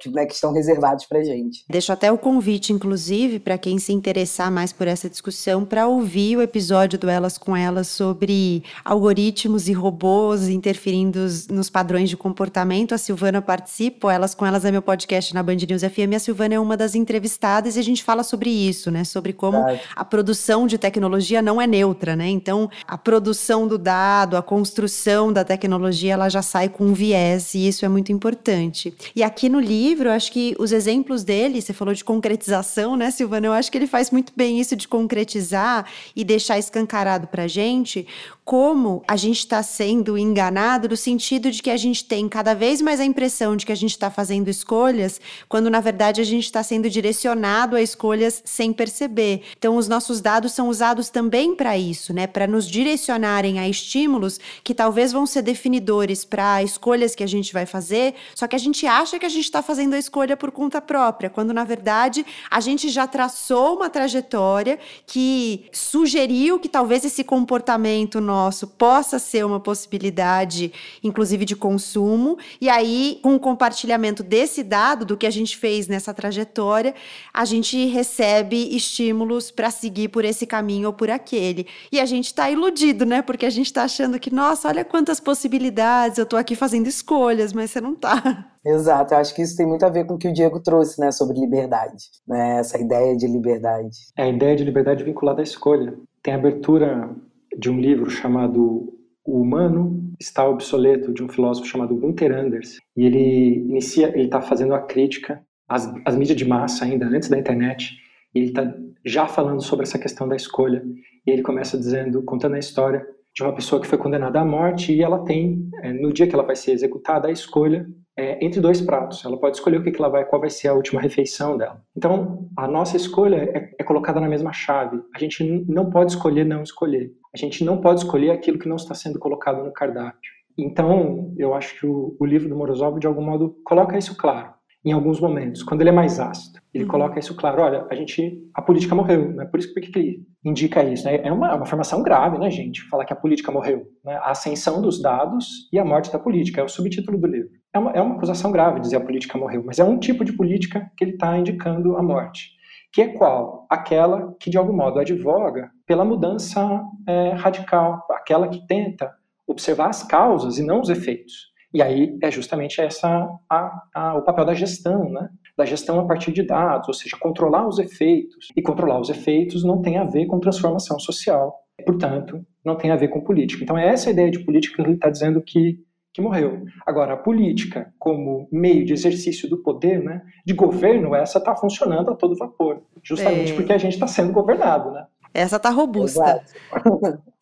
que, né, que estão reservados para gente. Deixo até o convite, inclusive, para quem se interessar mais por essa discussão, para ouvir o episódio do Elas com Elas sobre algoritmos e robôs interferindo nos padrões de comportamento. A Silvana participa, Elas com Elas é meu podcast na Band News FM. A Silvana é uma das entrevistadas e a gente fala sobre isso, né? Sobre como a produção de tecnologia não é neutra, né? Então, a produção do dado, a construção da tecnologia, ela já sai com um viés e isso é muito importante. E aqui no livro, acho que os exemplos dele, você falou de concretização, né, Silvana? Eu acho que ele faz muito bem isso de concretizar e deixar escancarado para gente como a gente está sendo enganado no sentido de que a gente tem cada vez mais a impressão de que a gente está fazendo escolhas, quando na verdade a gente está sendo direcionado a escolhas sem perceber. Então, os nossos dados são usados também para isso, né? Para nos direcionarem a estímulos que talvez vão ser definidores para escolhas que a gente vai fazer, só que a gente acha que a gente está fazendo a escolha por conta própria, quando na verdade a gente já traçou uma trajetória que sugeriu que talvez esse comportamento nosso possa ser uma possibilidade, inclusive de consumo. E aí, com o compartilhamento desse dado, do que a gente fez nessa trajetória, a gente recebe estímulos para seguir por esse caminho ou por aquele. E a gente está iludido, né? Porque a gente está achando que, nossa, olha quantas possibilidades, eu estou aqui fazendo escolhas, mas você não está. Exato, eu acho que isso tem muito a ver com o que o Diego trouxe, né, sobre liberdade, né, essa ideia de liberdade. É a ideia de liberdade vinculada à escolha. Tem abertura de um livro chamado O Humano está obsoleto, de um filósofo chamado Gunther Anders. E ele inicia, ele está fazendo a crítica às, às mídias de massa ainda antes da internet. E ele está já falando sobre essa questão da escolha. E ele começa dizendo, contando a história de uma pessoa que foi condenada à morte e ela tem, é, no dia que ela vai ser executada, a escolha é, entre dois pratos. Ela pode escolher o que, que ela vai, qual vai ser a última refeição dela. Então, a nossa escolha é, é colocada na mesma chave. A gente não pode escolher não escolher. A gente não pode escolher aquilo que não está sendo colocado no cardápio. Então, eu acho que o, o livro do Morozov, de algum modo, coloca isso claro em alguns momentos, quando ele é mais ácido. Ele uhum. coloca isso claro, olha, a gente, a política morreu, né? Por isso que ele indica isso, né? É uma, uma formação grave, né, gente? Falar que a política morreu, né? A ascensão dos dados e a morte da política é o subtítulo do livro. É uma, é uma acusação grave dizer a política morreu, mas é um tipo de política que ele está indicando a morte. Que é qual? Aquela que, de algum modo, advoga pela mudança é, radical, aquela que tenta observar as causas e não os efeitos. E aí é justamente essa a, a, o papel da gestão, né? Da gestão a partir de dados, ou seja, controlar os efeitos. E controlar os efeitos não tem a ver com transformação social. Portanto, não tem a ver com política. Então é essa a ideia de política que ele está dizendo que que morreu. Agora, a política como meio de exercício do poder, né, de governo, essa está funcionando a todo vapor, justamente é. porque a gente está sendo governado, né? Essa está robusta.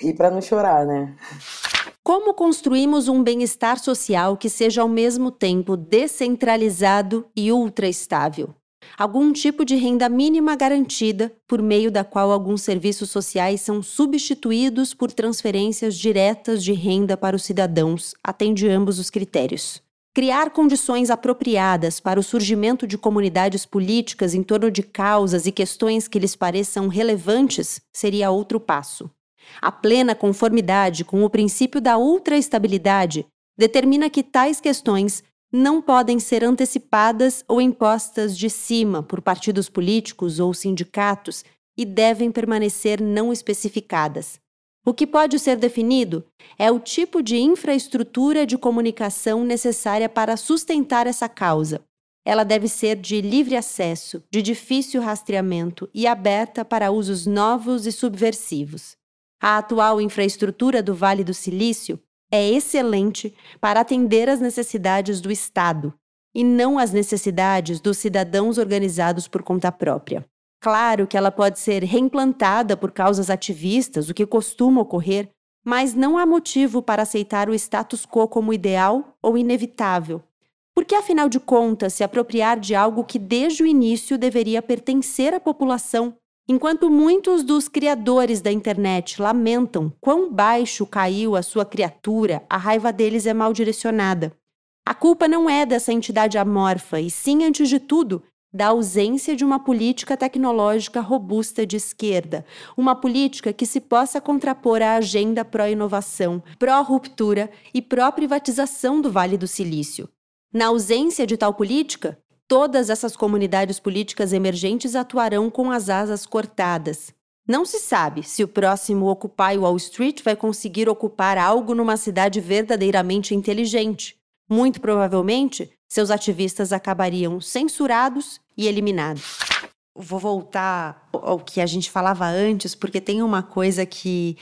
e para não chorar, né? Como construímos um bem-estar social que seja ao mesmo tempo descentralizado e ultra estável? Algum tipo de renda mínima garantida, por meio da qual alguns serviços sociais são substituídos por transferências diretas de renda para os cidadãos, atende ambos os critérios. Criar condições apropriadas para o surgimento de comunidades políticas em torno de causas e questões que lhes pareçam relevantes seria outro passo. A plena conformidade com o princípio da ultraestabilidade determina que tais questões não podem ser antecipadas ou impostas de cima por partidos políticos ou sindicatos e devem permanecer não especificadas. O que pode ser definido é o tipo de infraestrutura de comunicação necessária para sustentar essa causa. Ela deve ser de livre acesso, de difícil rastreamento e aberta para usos novos e subversivos. A atual infraestrutura do Vale do Silício é excelente para atender às necessidades do Estado e não às necessidades dos cidadãos organizados por conta própria. Claro que ela pode ser reimplantada por causas ativistas, o que costuma ocorrer, mas não há motivo para aceitar o status quo como ideal ou inevitável. Porque, afinal de contas, se apropriar de algo que desde o início deveria pertencer à população, enquanto muitos dos criadores da internet lamentam quão baixo caiu a sua criatura, a raiva deles é mal direcionada. A culpa não é dessa entidade amorfa, e sim, antes de tudo, da ausência de uma política tecnológica robusta de esquerda, uma política que se possa contrapor à agenda pró-inovação, pró-ruptura e pró-privatização do Vale do Silício. Na ausência de tal política, todas essas comunidades políticas emergentes atuarão com as asas cortadas. Não se sabe se o próximo Occupy Wall Street vai conseguir ocupar algo numa cidade verdadeiramente inteligente. Muito provavelmente, seus ativistas acabariam censurados e eliminados. Vou voltar ao que a gente falava antes, porque tem uma coisa que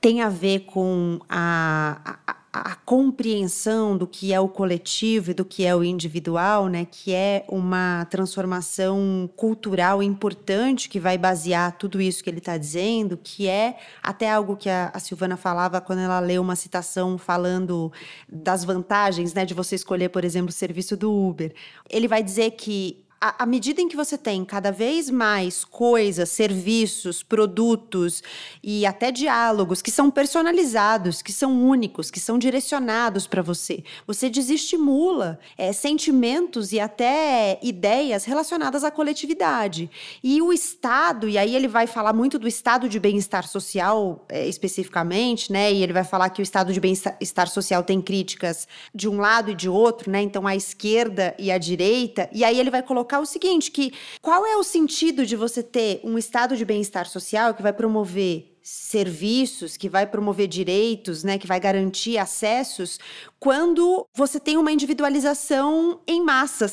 tem a ver com a, a a compreensão do que é o coletivo e do que é o individual, né, que é uma transformação cultural importante que vai basear tudo isso que ele está dizendo, que é até algo que a, a, Silvana falava quando ela leu uma citação falando das vantagens, né, de você escolher, por exemplo, o serviço do Uber. Ele vai dizer que à medida em que você tem cada vez mais coisas, serviços, produtos e até diálogos que são personalizados, que são únicos, que são direcionados para você, você desestimula é, sentimentos e até ideias relacionadas à coletividade. E o Estado, e aí ele vai falar muito do estado de bem-estar social é, especificamente, né? E ele vai falar que o estado de bem-estar social tem críticas de um lado e de outro, né? Então a esquerda e a direita, e aí ele vai colocar colocar o seguinte, que qual é o sentido de você ter um estado de bem-estar social que vai promover serviços, que vai promover direitos, né, que vai garantir acessos, quando você tem uma individualização em massa,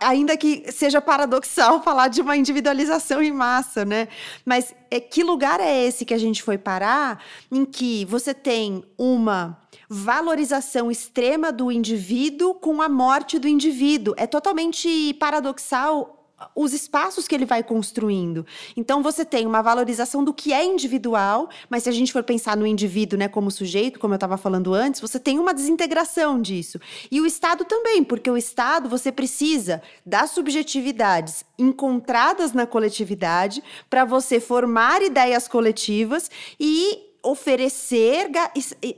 ainda que seja paradoxal falar de uma individualização em massa, né? Mas é, que lugar é esse que a gente foi parar em que você tem uma valorização extrema do indivíduo com a morte do indivíduo. É totalmente paradoxal os espaços que ele vai construindo. Então você tem uma valorização do que é individual, mas se a gente for pensar no indivíduo, né, como sujeito, como eu estava falando antes, você tem uma desintegração disso. E o Estado também, porque o Estado você precisa das subjetividades encontradas na coletividade para você formar ideias coletivas e oferecer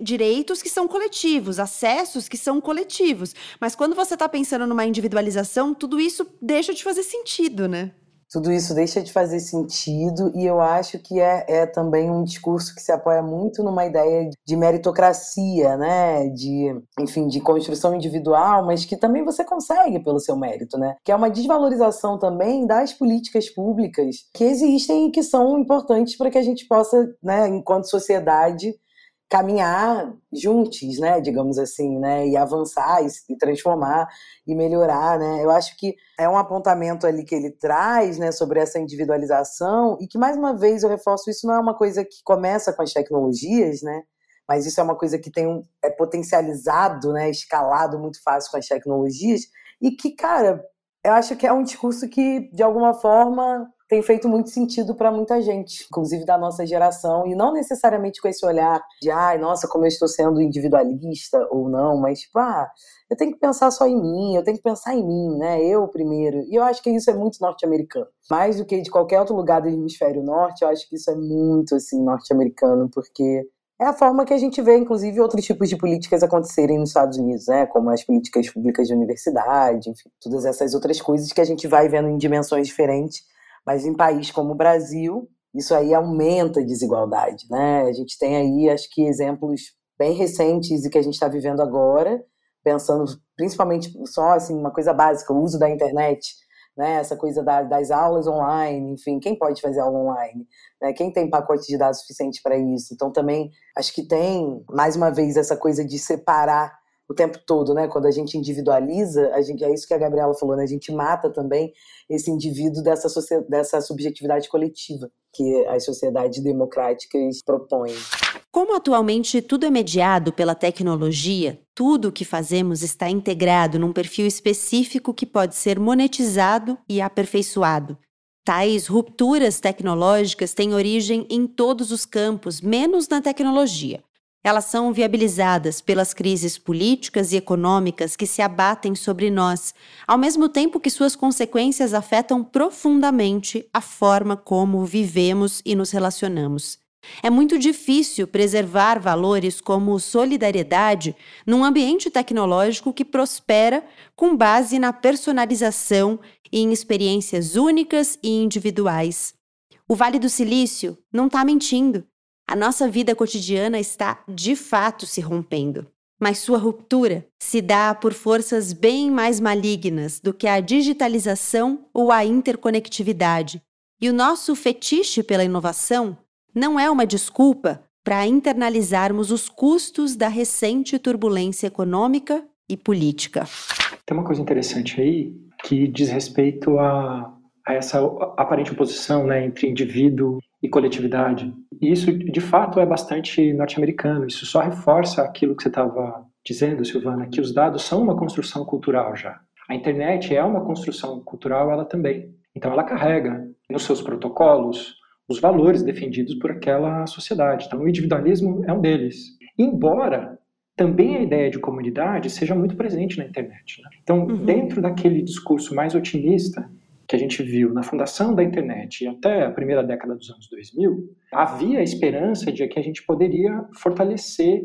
direitos que são coletivos, acessos que são coletivos. Mas quando você está pensando numa individualização, tudo isso deixa de fazer sentido, né? Tudo isso deixa de fazer sentido e eu acho que é, é também um discurso que se apoia muito numa ideia de meritocracia, né? De, enfim, de construção individual, mas que também você consegue pelo seu mérito, né? Que é uma desvalorização também das políticas públicas que existem e que são importantes para que a gente possa, né, enquanto sociedade, caminhar juntos, né, digamos assim, né, e avançar e, e transformar e melhorar, né? Eu acho que é um apontamento ali que ele traz, né, sobre essa individualização e que mais uma vez eu reforço isso não é uma coisa que começa com as tecnologias, né? Mas isso é uma coisa que tem um, é potencializado, né, escalado muito fácil com as tecnologias e que, cara, eu acho que é um discurso que de alguma forma tem feito muito sentido para muita gente, inclusive da nossa geração, e não necessariamente com esse olhar de, ai, nossa, como eu estou sendo individualista ou não, mas tipo, ah, eu tenho que pensar só em mim, eu tenho que pensar em mim, né? Eu primeiro. E eu acho que isso é muito norte-americano. Mais do que de qualquer outro lugar do hemisfério norte, eu acho que isso é muito assim norte-americano, porque é a forma que a gente vê, inclusive, outros tipos de políticas acontecerem nos Estados Unidos, né? Como as políticas públicas de universidade, enfim, todas essas outras coisas que a gente vai vendo em dimensões diferentes mas em país como o Brasil, isso aí aumenta a desigualdade, né? A gente tem aí, acho que, exemplos bem recentes e que a gente está vivendo agora, pensando principalmente só assim uma coisa básica, o uso da internet, né? Essa coisa da, das aulas online, enfim, quem pode fazer aula online? Né? Quem tem pacote de dados suficiente para isso? Então também acho que tem mais uma vez essa coisa de separar o tempo todo, né? Quando a gente individualiza, a gente, é isso que a Gabriela falou, né? A gente mata também esse indivíduo dessa, dessa subjetividade coletiva que as sociedades democráticas propõem. Como atualmente tudo é mediado pela tecnologia, tudo o que fazemos está integrado num perfil específico que pode ser monetizado e aperfeiçoado. Tais rupturas tecnológicas têm origem em todos os campos, menos na tecnologia. Elas são viabilizadas pelas crises políticas e econômicas que se abatem sobre nós, ao mesmo tempo que suas consequências afetam profundamente a forma como vivemos e nos relacionamos. É muito difícil preservar valores como solidariedade num ambiente tecnológico que prospera com base na personalização e em experiências únicas e individuais. O Vale do Silício não está mentindo. A nossa vida cotidiana está de fato se rompendo, mas sua ruptura se dá por forças bem mais malignas do que a digitalização ou a interconectividade. E o nosso fetiche pela inovação não é uma desculpa para internalizarmos os custos da recente turbulência econômica e política. Tem uma coisa interessante aí que diz respeito a, a essa aparente oposição né, entre indivíduo e coletividade. E isso, de fato, é bastante norte-americano. Isso só reforça aquilo que você estava dizendo, Silvana, que os dados são uma construção cultural já. A internet é uma construção cultural, ela também. Então, ela carrega nos seus protocolos os valores defendidos por aquela sociedade. Então, o individualismo é um deles. Embora também a ideia de comunidade seja muito presente na internet. Né? Então, uhum. dentro daquele discurso mais otimista que a gente viu na fundação da internet e até a primeira década dos anos 2000, havia a esperança de que a gente poderia fortalecer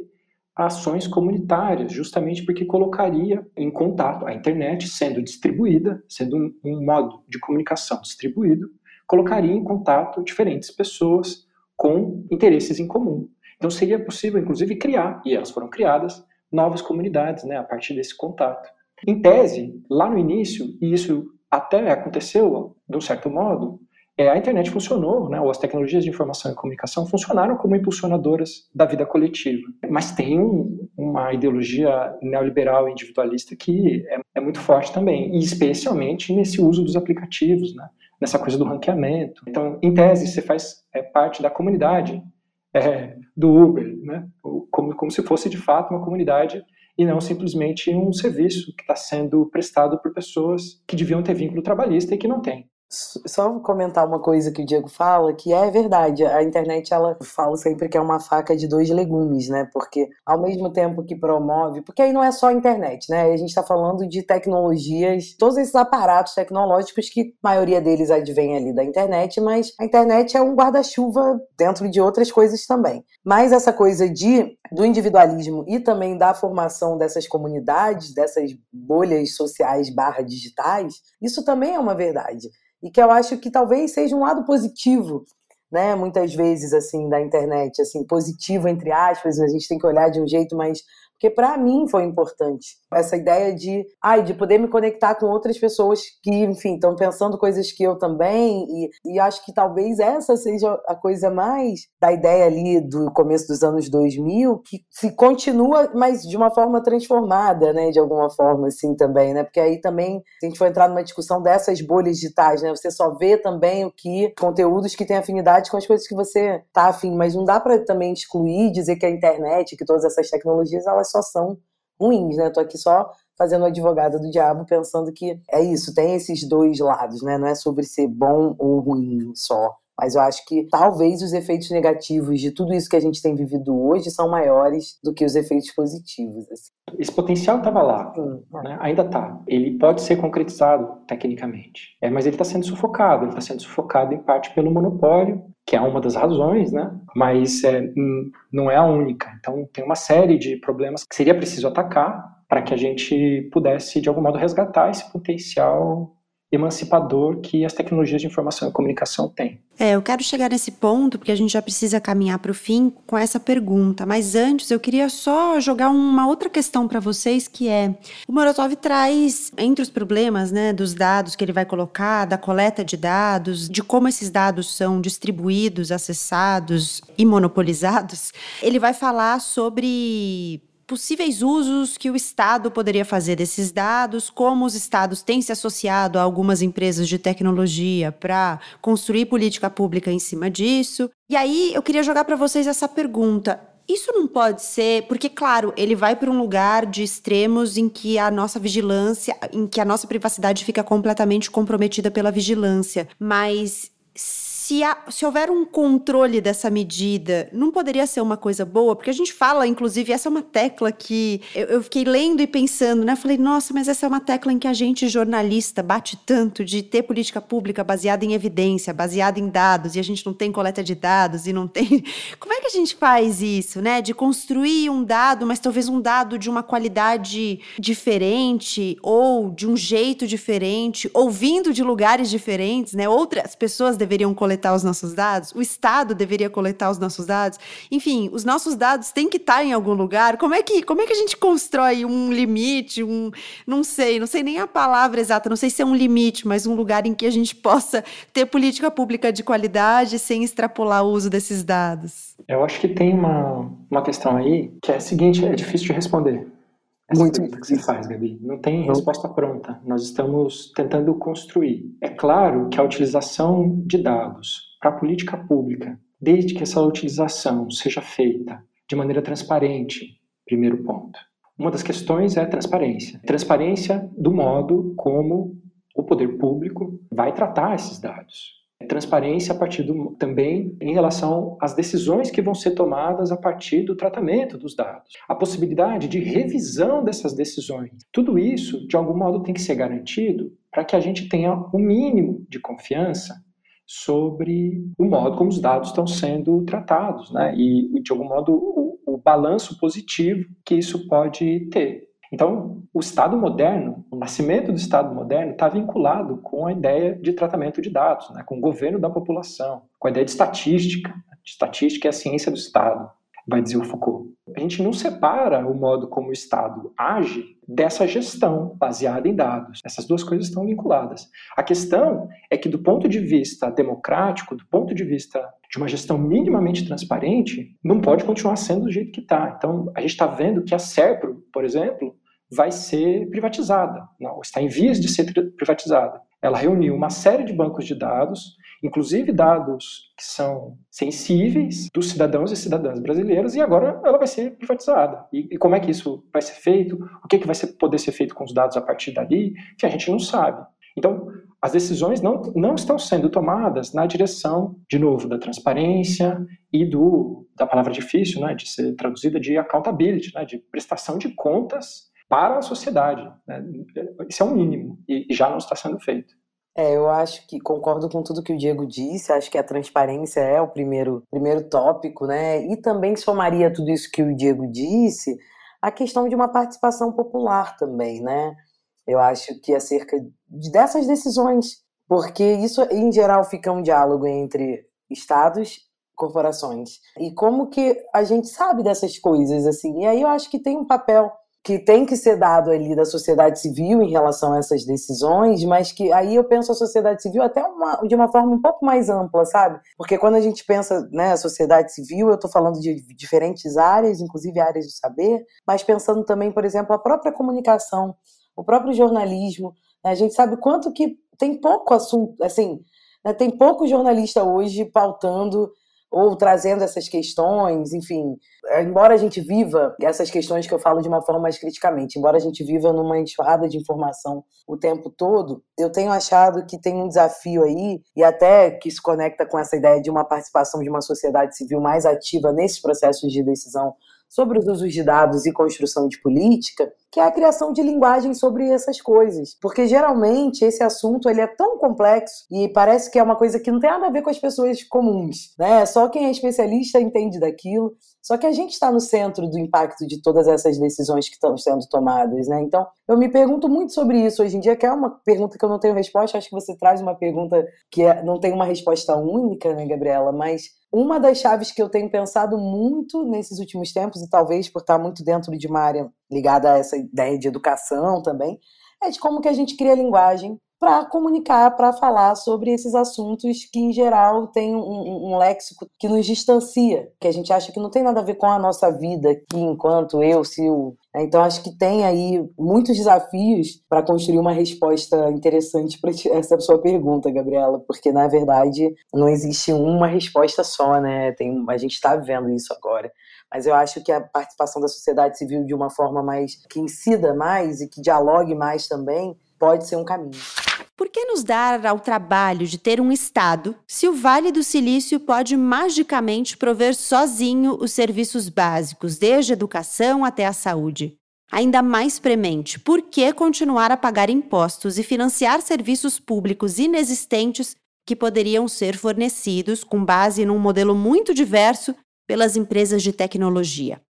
ações comunitárias, justamente porque colocaria em contato a internet sendo distribuída, sendo um, um modo de comunicação distribuído, colocaria em contato diferentes pessoas com interesses em comum. Então seria possível, inclusive, criar, e elas foram criadas, novas comunidades né, a partir desse contato. Em tese, lá no início, e isso até aconteceu de um certo modo, é, a internet funcionou, né, ou as tecnologias de informação e comunicação funcionaram como impulsionadoras da vida coletiva. Mas tem um, uma ideologia neoliberal individualista que é, é, muito forte também, e especialmente nesse uso dos aplicativos, né, nessa coisa do ranqueamento. Então, em tese, você faz é, parte da comunidade é, do Uber, né, como, como se fosse de fato uma comunidade e não simplesmente um serviço que está sendo prestado por pessoas que deviam ter vínculo trabalhista e que não têm. Só comentar uma coisa que o Diego fala, que é verdade, a internet ela fala sempre que é uma faca de dois legumes, né? Porque ao mesmo tempo que promove, porque aí não é só a internet, né? A gente está falando de tecnologias, todos esses aparatos tecnológicos que a maioria deles advém ali da internet, mas a internet é um guarda-chuva dentro de outras coisas também. Mas essa coisa de do individualismo e também da formação dessas comunidades, dessas bolhas sociais barra digitais, isso também é uma verdade e que eu acho que talvez seja um lado positivo, né? Muitas vezes assim da internet, assim positivo entre aspas, a gente tem que olhar de um jeito mais porque para mim foi importante essa ideia de, ai, de poder me conectar com outras pessoas que, enfim, estão pensando coisas que eu também, e, e acho que talvez essa seja a coisa mais da ideia ali do começo dos anos 2000, que se continua, mas de uma forma transformada, né, de alguma forma, assim, também, né, porque aí também, a gente for entrar numa discussão dessas bolhas digitais, né, você só vê também o que, conteúdos que têm afinidade com as coisas que você tá afim, mas não dá para também excluir, dizer que a internet, que todas essas tecnologias, elas só são ruins, né? Tô aqui só fazendo advogada do diabo, pensando que é isso, tem esses dois lados, né? Não é sobre ser bom ou ruim só. Mas eu acho que talvez os efeitos negativos de tudo isso que a gente tem vivido hoje são maiores do que os efeitos positivos. Assim. Esse potencial estava lá, né? ainda está. Ele pode ser concretizado tecnicamente, é, mas ele está sendo sufocado. Ele está sendo sufocado em parte pelo monopólio, que é uma das razões, né? mas é, não é a única. Então tem uma série de problemas que seria preciso atacar para que a gente pudesse, de algum modo, resgatar esse potencial emancipador que as tecnologias de informação e comunicação têm. É, eu quero chegar nesse ponto porque a gente já precisa caminhar para o fim com essa pergunta. Mas antes, eu queria só jogar uma outra questão para vocês, que é o Morotov traz entre os problemas, né, dos dados que ele vai colocar, da coleta de dados, de como esses dados são distribuídos, acessados e monopolizados. Ele vai falar sobre possíveis usos que o Estado poderia fazer desses dados, como os Estados têm se associado a algumas empresas de tecnologia para construir política pública em cima disso. E aí eu queria jogar para vocês essa pergunta. Isso não pode ser, porque, claro, ele vai para um lugar de extremos em que a nossa vigilância, em que a nossa privacidade fica completamente comprometida pela vigilância. Mas se, há, se houver um controle dessa medida, não poderia ser uma coisa boa? Porque a gente fala, inclusive, essa é uma tecla que eu, eu, fiquei lendo e pensando, né? Falei, nossa, mas essa é uma tecla em que a gente, jornalista, bate tanto de ter política pública baseada em evidência, baseada em dados, e a gente não tem coleta de dados e não tem. Como é que a gente faz isso, né? De construir um dado, mas talvez um dado de uma qualidade diferente, ou de um jeito diferente, ou vindo de lugares diferentes, né? Outras pessoas deveriam coletar coletar os nossos dados? O Estado deveria coletar os nossos dados? Enfim, os nossos dados têm que estar em algum lugar. Como é que, como é que a gente constrói um limite, um, não sei, não sei nem a palavra exata, não sei se é um limite, mas um lugar em que a gente possa ter política pública de qualidade sem extrapolar o uso desses dados? Eu acho que tem uma, uma questão aí que é a seguinte, é difícil de responder. Essa Muito pergunta que você faz, Gabi. Não tem resposta pronta. Nós estamos tentando construir. É claro que a utilização de dados para a política pública, desde que essa utilização seja feita de maneira transparente, primeiro ponto. Uma das questões é a transparência. Transparência do modo como o poder público vai tratar esses dados transparência a partir do, também em relação às decisões que vão ser tomadas a partir do tratamento dos dados. A possibilidade de revisão dessas decisões. Tudo isso, de algum modo, tem que ser garantido para que a gente tenha o um mínimo de confiança sobre o modo como os dados estão sendo tratados, né? E, de algum modo, o, o balanço positivo que isso pode ter. Então, o Estado moderno, o nascimento do Estado moderno está vinculado com a ideia de tratamento de dados, né, com o governo da população, com a ideia de estatística. Estatística é a ciência do Estado, vai dizer o Foucault. A gente não separa o modo como o Estado age dessa gestão baseada em dados. Essas duas coisas estão vinculadas. A questão é que, do ponto de vista democrático, do ponto de vista de uma gestão minimamente transparente, não pode continuar sendo do jeito que está. Então, a gente está vendo que a SERPRO, por exemplo, vai ser privatizada, não, está em vias de ser privatizada. Ela reuniu uma série de bancos de dados, inclusive dados que são sensíveis dos cidadãos e cidadãs brasileiros, e agora ela vai ser privatizada. E, e como é que isso vai ser feito? O que, é que vai ser, poder ser feito com os dados a partir dali? Que a gente não sabe. Então, as decisões não, não estão sendo tomadas na direção, de novo, da transparência e do da palavra difícil, né, de ser traduzida de accountability, né, de prestação de contas para a sociedade. Né? Isso é o um mínimo e já não está sendo feito. É, eu acho que concordo com tudo que o Diego disse, acho que a transparência é o primeiro, primeiro tópico, né? E também somaria tudo isso que o Diego disse, a questão de uma participação popular também, né? Eu acho que acerca dessas decisões, porque isso em geral fica um diálogo entre estados corporações. E como que a gente sabe dessas coisas assim? E aí eu acho que tem um papel que tem que ser dado ali da sociedade civil em relação a essas decisões, mas que aí eu penso a sociedade civil até uma, de uma forma um pouco mais ampla, sabe? Porque quando a gente pensa né, a sociedade civil, eu estou falando de diferentes áreas, inclusive áreas do saber, mas pensando também, por exemplo, a própria comunicação, o próprio jornalismo. Né? A gente sabe quanto que tem pouco assunto, assim, né, tem pouco jornalista hoje pautando ou trazendo essas questões, enfim, embora a gente viva essas questões que eu falo de uma forma mais criticamente, embora a gente viva numa enxurrada de informação o tempo todo, eu tenho achado que tem um desafio aí, e até que se conecta com essa ideia de uma participação de uma sociedade civil mais ativa nesses processos de decisão sobre os usos de dados e construção de política, que é a criação de linguagem sobre essas coisas. Porque geralmente esse assunto ele é tão complexo e parece que é uma coisa que não tem nada a ver com as pessoas comuns, né? Só quem é especialista entende daquilo. Só que a gente está no centro do impacto de todas essas decisões que estão sendo tomadas, né? Então, eu me pergunto muito sobre isso hoje em dia, que é uma pergunta que eu não tenho resposta. Acho que você traz uma pergunta que é, não tem uma resposta única, né, Gabriela? Mas uma das chaves que eu tenho pensado muito nesses últimos tempos, e talvez por estar muito dentro de uma área ligada a essa ideia de educação também, é de como que a gente cria linguagem para comunicar, para falar sobre esses assuntos que, em geral, tem um, um, léxico que nos distancia, que a gente acha que não tem nada a ver com a nossa vida aqui, enquanto eu, Sil. Né? Então, acho que tem aí muitos desafios para construir uma resposta interessante para essa sua pergunta, Gabriela, porque, na verdade, não existe uma resposta só, né? Tem, a gente está vivendo isso agora mas eu acho que a participação da sociedade civil de uma forma mais que incida mais e que dialogue mais também pode ser um caminho. Por que nos dar ao trabalho de ter um Estado se o Vale do Silício pode magicamente prover sozinho os serviços básicos, desde a educação até a saúde? Ainda mais premente, por que continuar a pagar impostos e financiar serviços públicos inexistentes que poderiam ser fornecidos com base num modelo muito diverso pelas empresas de tecnologia.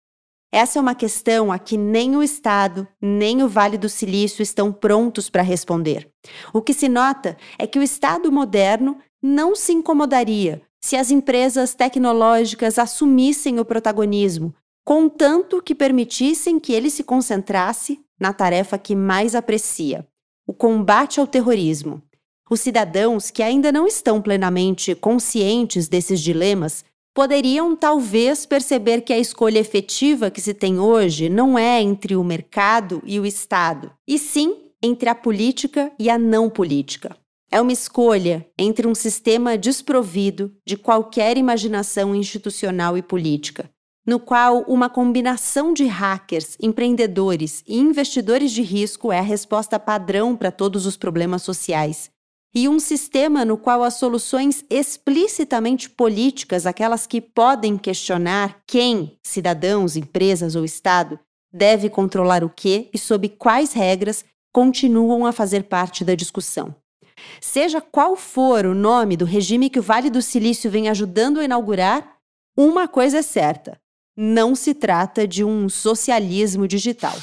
Essa é uma questão a que nem o Estado, nem o Vale do Silício estão prontos para responder. O que se nota é que o Estado moderno não se incomodaria se as empresas tecnológicas assumissem o protagonismo, contanto que permitissem que ele se concentrasse na tarefa que mais aprecia: o combate ao terrorismo. Os cidadãos que ainda não estão plenamente conscientes desses dilemas poderiam talvez perceber que a escolha efetiva que se tem hoje não é entre o mercado e o Estado, e sim entre a política e a não política. É uma escolha entre um sistema desprovido de qualquer imaginação institucional e política, no qual uma combinação de hackers, empreendedores e investidores de risco é a resposta padrão para todos os problemas sociais, e um sistema no qual as soluções explicitamente políticas, aquelas que podem questionar quem, cidadãos, empresas ou Estado, deve controlar o que e sob quais regras, continuam a fazer parte da discussão. Seja qual for o nome do regime que o Vale do Silício vem ajudando a inaugurar, uma coisa é certa: não se trata de um socialismo digital.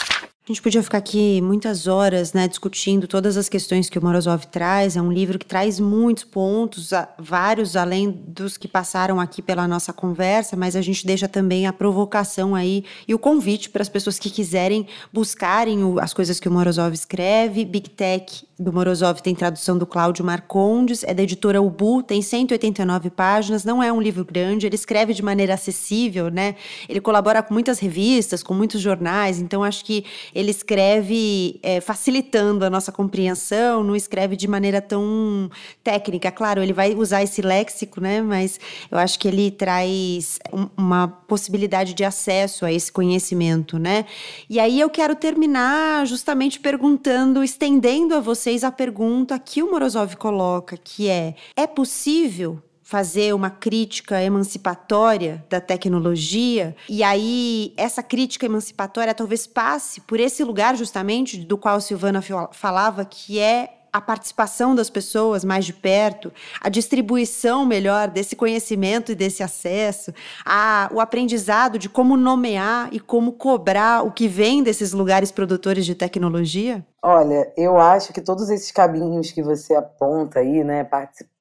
A gente podia ficar aqui muitas horas, né, discutindo todas as questões que o Morozov traz. É um livro que traz muitos pontos, vários além dos que passaram aqui pela nossa conversa, mas a gente deixa também a provocação aí e o convite para as pessoas que quiserem buscarem o, as coisas que o Morozov escreve. Big Tech do Morozov tem tradução do Cláudio Marcondes, é da editora Ubu, tem 189 páginas, não é um livro grande, ele escreve de maneira acessível, né? Ele colabora com muitas revistas, com muitos jornais, então acho que ele escreve é, facilitando a nossa compreensão, não escreve de maneira tão técnica. Claro, ele vai usar esse léxico, né? Mas eu acho que ele traz uma possibilidade de acesso a esse conhecimento, né? E aí eu quero terminar justamente perguntando, estendendo a vocês a pergunta que o Morozov coloca, que é: é possível fazer uma crítica emancipatória da tecnologia, e aí essa crítica emancipatória talvez passe por esse lugar justamente do qual Silvana falava, que é a participação das pessoas mais de perto, a distribuição melhor desse conhecimento e desse acesso, a, o aprendizado de como nomear e como cobrar o que vem desses lugares produtores de tecnologia? Olha, eu acho que todos esses caminhos que você aponta aí, né,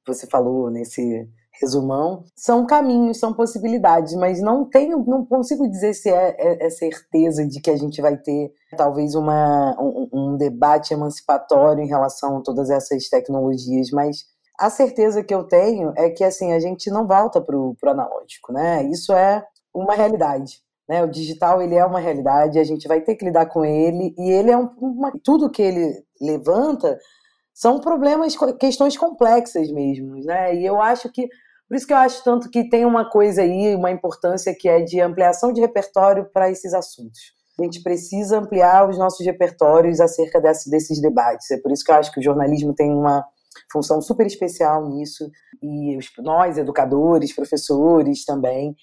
você falou nesse resumão, são caminhos, são possibilidades, mas não tenho, não consigo dizer se é, é, é certeza de que a gente vai ter talvez uma, um, um debate emancipatório em relação a todas essas tecnologias, mas a certeza que eu tenho é que assim a gente não volta para o analógico, né? Isso é uma realidade. Né? O digital ele é uma realidade, a gente vai ter que lidar com ele e ele é um, uma, tudo que ele levanta são problemas, questões complexas mesmo, né? E eu acho que Por isso que eu acho tanto que tem uma coisa aí, uma importância que é de ampliação de repertório para esses assuntos. A gente precisa ampliar os nossos repertórios acerca desse, desses debates. É por isso que eu acho que o jornalismo tem uma função super especial nisso, e nós, educadores, professores também.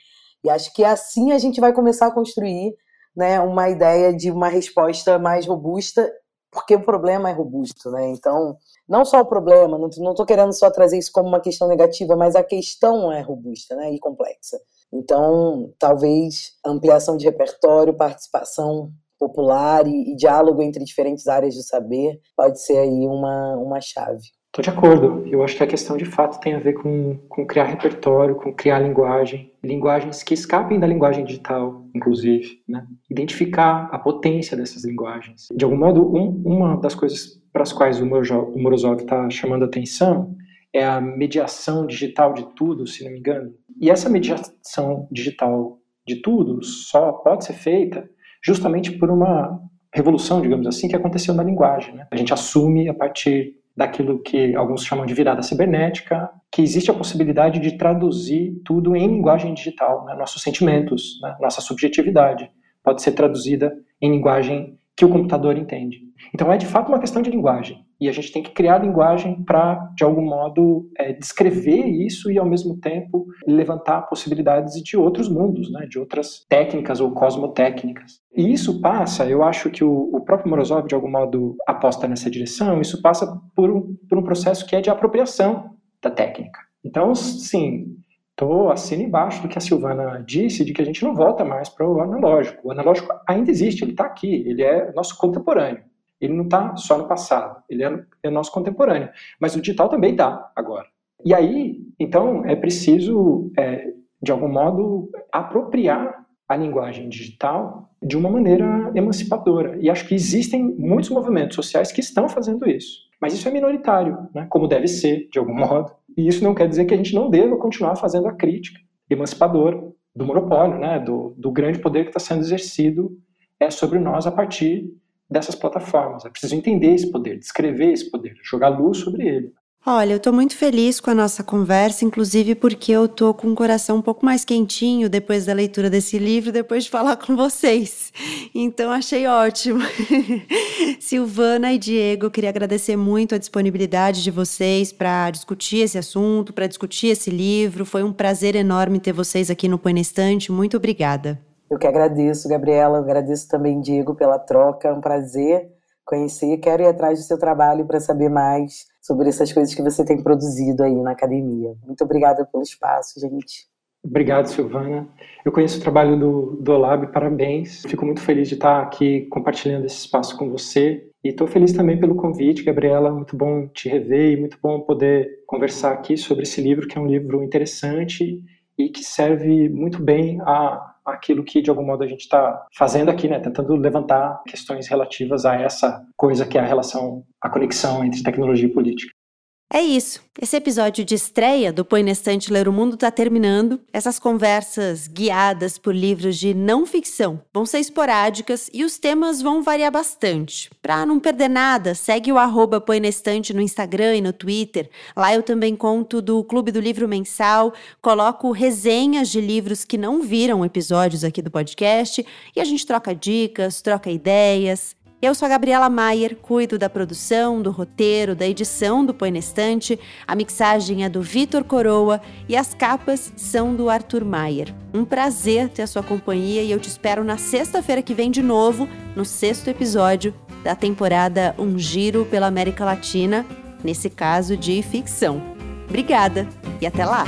E acho que assim a gente vai começar a construir né, uma ideia de uma resposta mais robusta porque o problema é robusto, né? Então, não só o problema, não estou querendo só trazer isso como uma questão negativa, mas a questão é robusta, né? E complexa. Então, talvez ampliação de repertório, participação popular e, e diálogo entre diferentes áreas do saber pode ser aí uma, uma chave. Estou de acordo. Eu acho que a questão de fato tem a ver com, com criar repertório, com criar linguagem, linguagens que escapem da linguagem digital, inclusive, né? Identificar a potência dessas linguagens. De algum modo, um, uma das coisas para as quais o Morozov está chamando atenção é a mediação digital de tudo, se não me engano. E essa mediação digital de tudo só pode ser feita justamente por uma revolução, digamos assim, que aconteceu na linguagem. Né? A gente assume a partir daquilo que alguns chamam de virada cibernética, que existe a possibilidade de traduzir tudo em linguagem digital, né? nossos sentimentos, né? nossa subjetividade pode ser traduzida em linguagem que o computador entende. Então é de fato uma questão de linguagem e a gente tem que criar linguagem para de algum modo é, descrever isso e ao mesmo tempo levantar possibilidades de outros mundos, né? de outras técnicas ou cosmotécnicas. E isso passa, eu acho que o, o, próprio Morozov, de algum modo, aposta nessa direção, isso passa por um, por um processo que é de apropriação da técnica. Então, sim, estou assino embaixo do que a Silvana disse, de que a gente não volta mais para o analógico. O analógico ainda existe, ele está aqui, ele é nosso contemporâneo. Ele não está só no passado, ele é, é nosso contemporâneo. Mas o digital também dá agora. E aí, então, é preciso, é, de algum modo, apropriar a linguagem digital de uma maneira emancipadora. E acho que existem muitos movimentos sociais que estão fazendo isso. Mas isso é minoritário, né? como deve ser, de algum modo. E isso não quer dizer que a gente não deva continuar fazendo a crítica emancipadora do monopólio, né? do, do grande poder que está sendo exercido é sobre nós a partir dessas plataformas. É preciso entender esse poder, descrever esse poder, jogar luz sobre ele. Olha, eu tô muito feliz com a nossa conversa, inclusive porque eu tô com o coração um pouco mais quentinho depois da leitura desse livro, depois de falar com vocês. Então achei ótimo. Silvana e Diego, queria agradecer muito a disponibilidade de vocês para discutir esse assunto, para discutir esse livro. Foi um prazer enorme ter vocês aqui no Põe Estante. Muito obrigada. Eu que agradeço, Gabriela, eu agradeço também, Diego, pela troca. É um prazer conhecer. Quero ir atrás do seu trabalho para saber mais sobre essas coisas que você tem produzido aí na academia. Muito obrigada pelo espaço, gente. Obrigado, Silvana. Eu conheço o trabalho do, do Olab, parabéns. Fico muito feliz de estar aqui compartilhando esse espaço com você. E estou feliz também pelo convite, Gabriela. Muito bom te rever e muito bom poder conversar aqui sobre esse livro, que é um livro interessante e que serve muito bem a aquilo que de algum modo a gente está fazendo aqui, né, tentando levantar questões relativas a essa coisa que é a relação, a conexão entre tecnologia e política. É isso. Esse episódio de estreia do Põe Nestante Ler o Mundo está terminando. Essas conversas guiadas por livros de não ficção vão ser esporádicas e os temas vão variar bastante. Para não perder nada, segue o arroba Põe Nestante no Instagram e no Twitter. Lá eu também conto do Clube do Livro Mensal, coloco resenhas de livros que não viram episódios aqui do podcast e a gente troca dicas, troca ideias. Eu sou a Gabriela Maier, cuido da produção, do roteiro, da edição do Põe Estante, a mixagem é do Vitor Coroa e as capas são do Arthur Maier. Um prazer ter a sua companhia e eu te espero na sexta-feira que vem de novo, no sexto episódio da temporada Um Giro pela América Latina, nesse caso de ficção. Obrigada e até lá!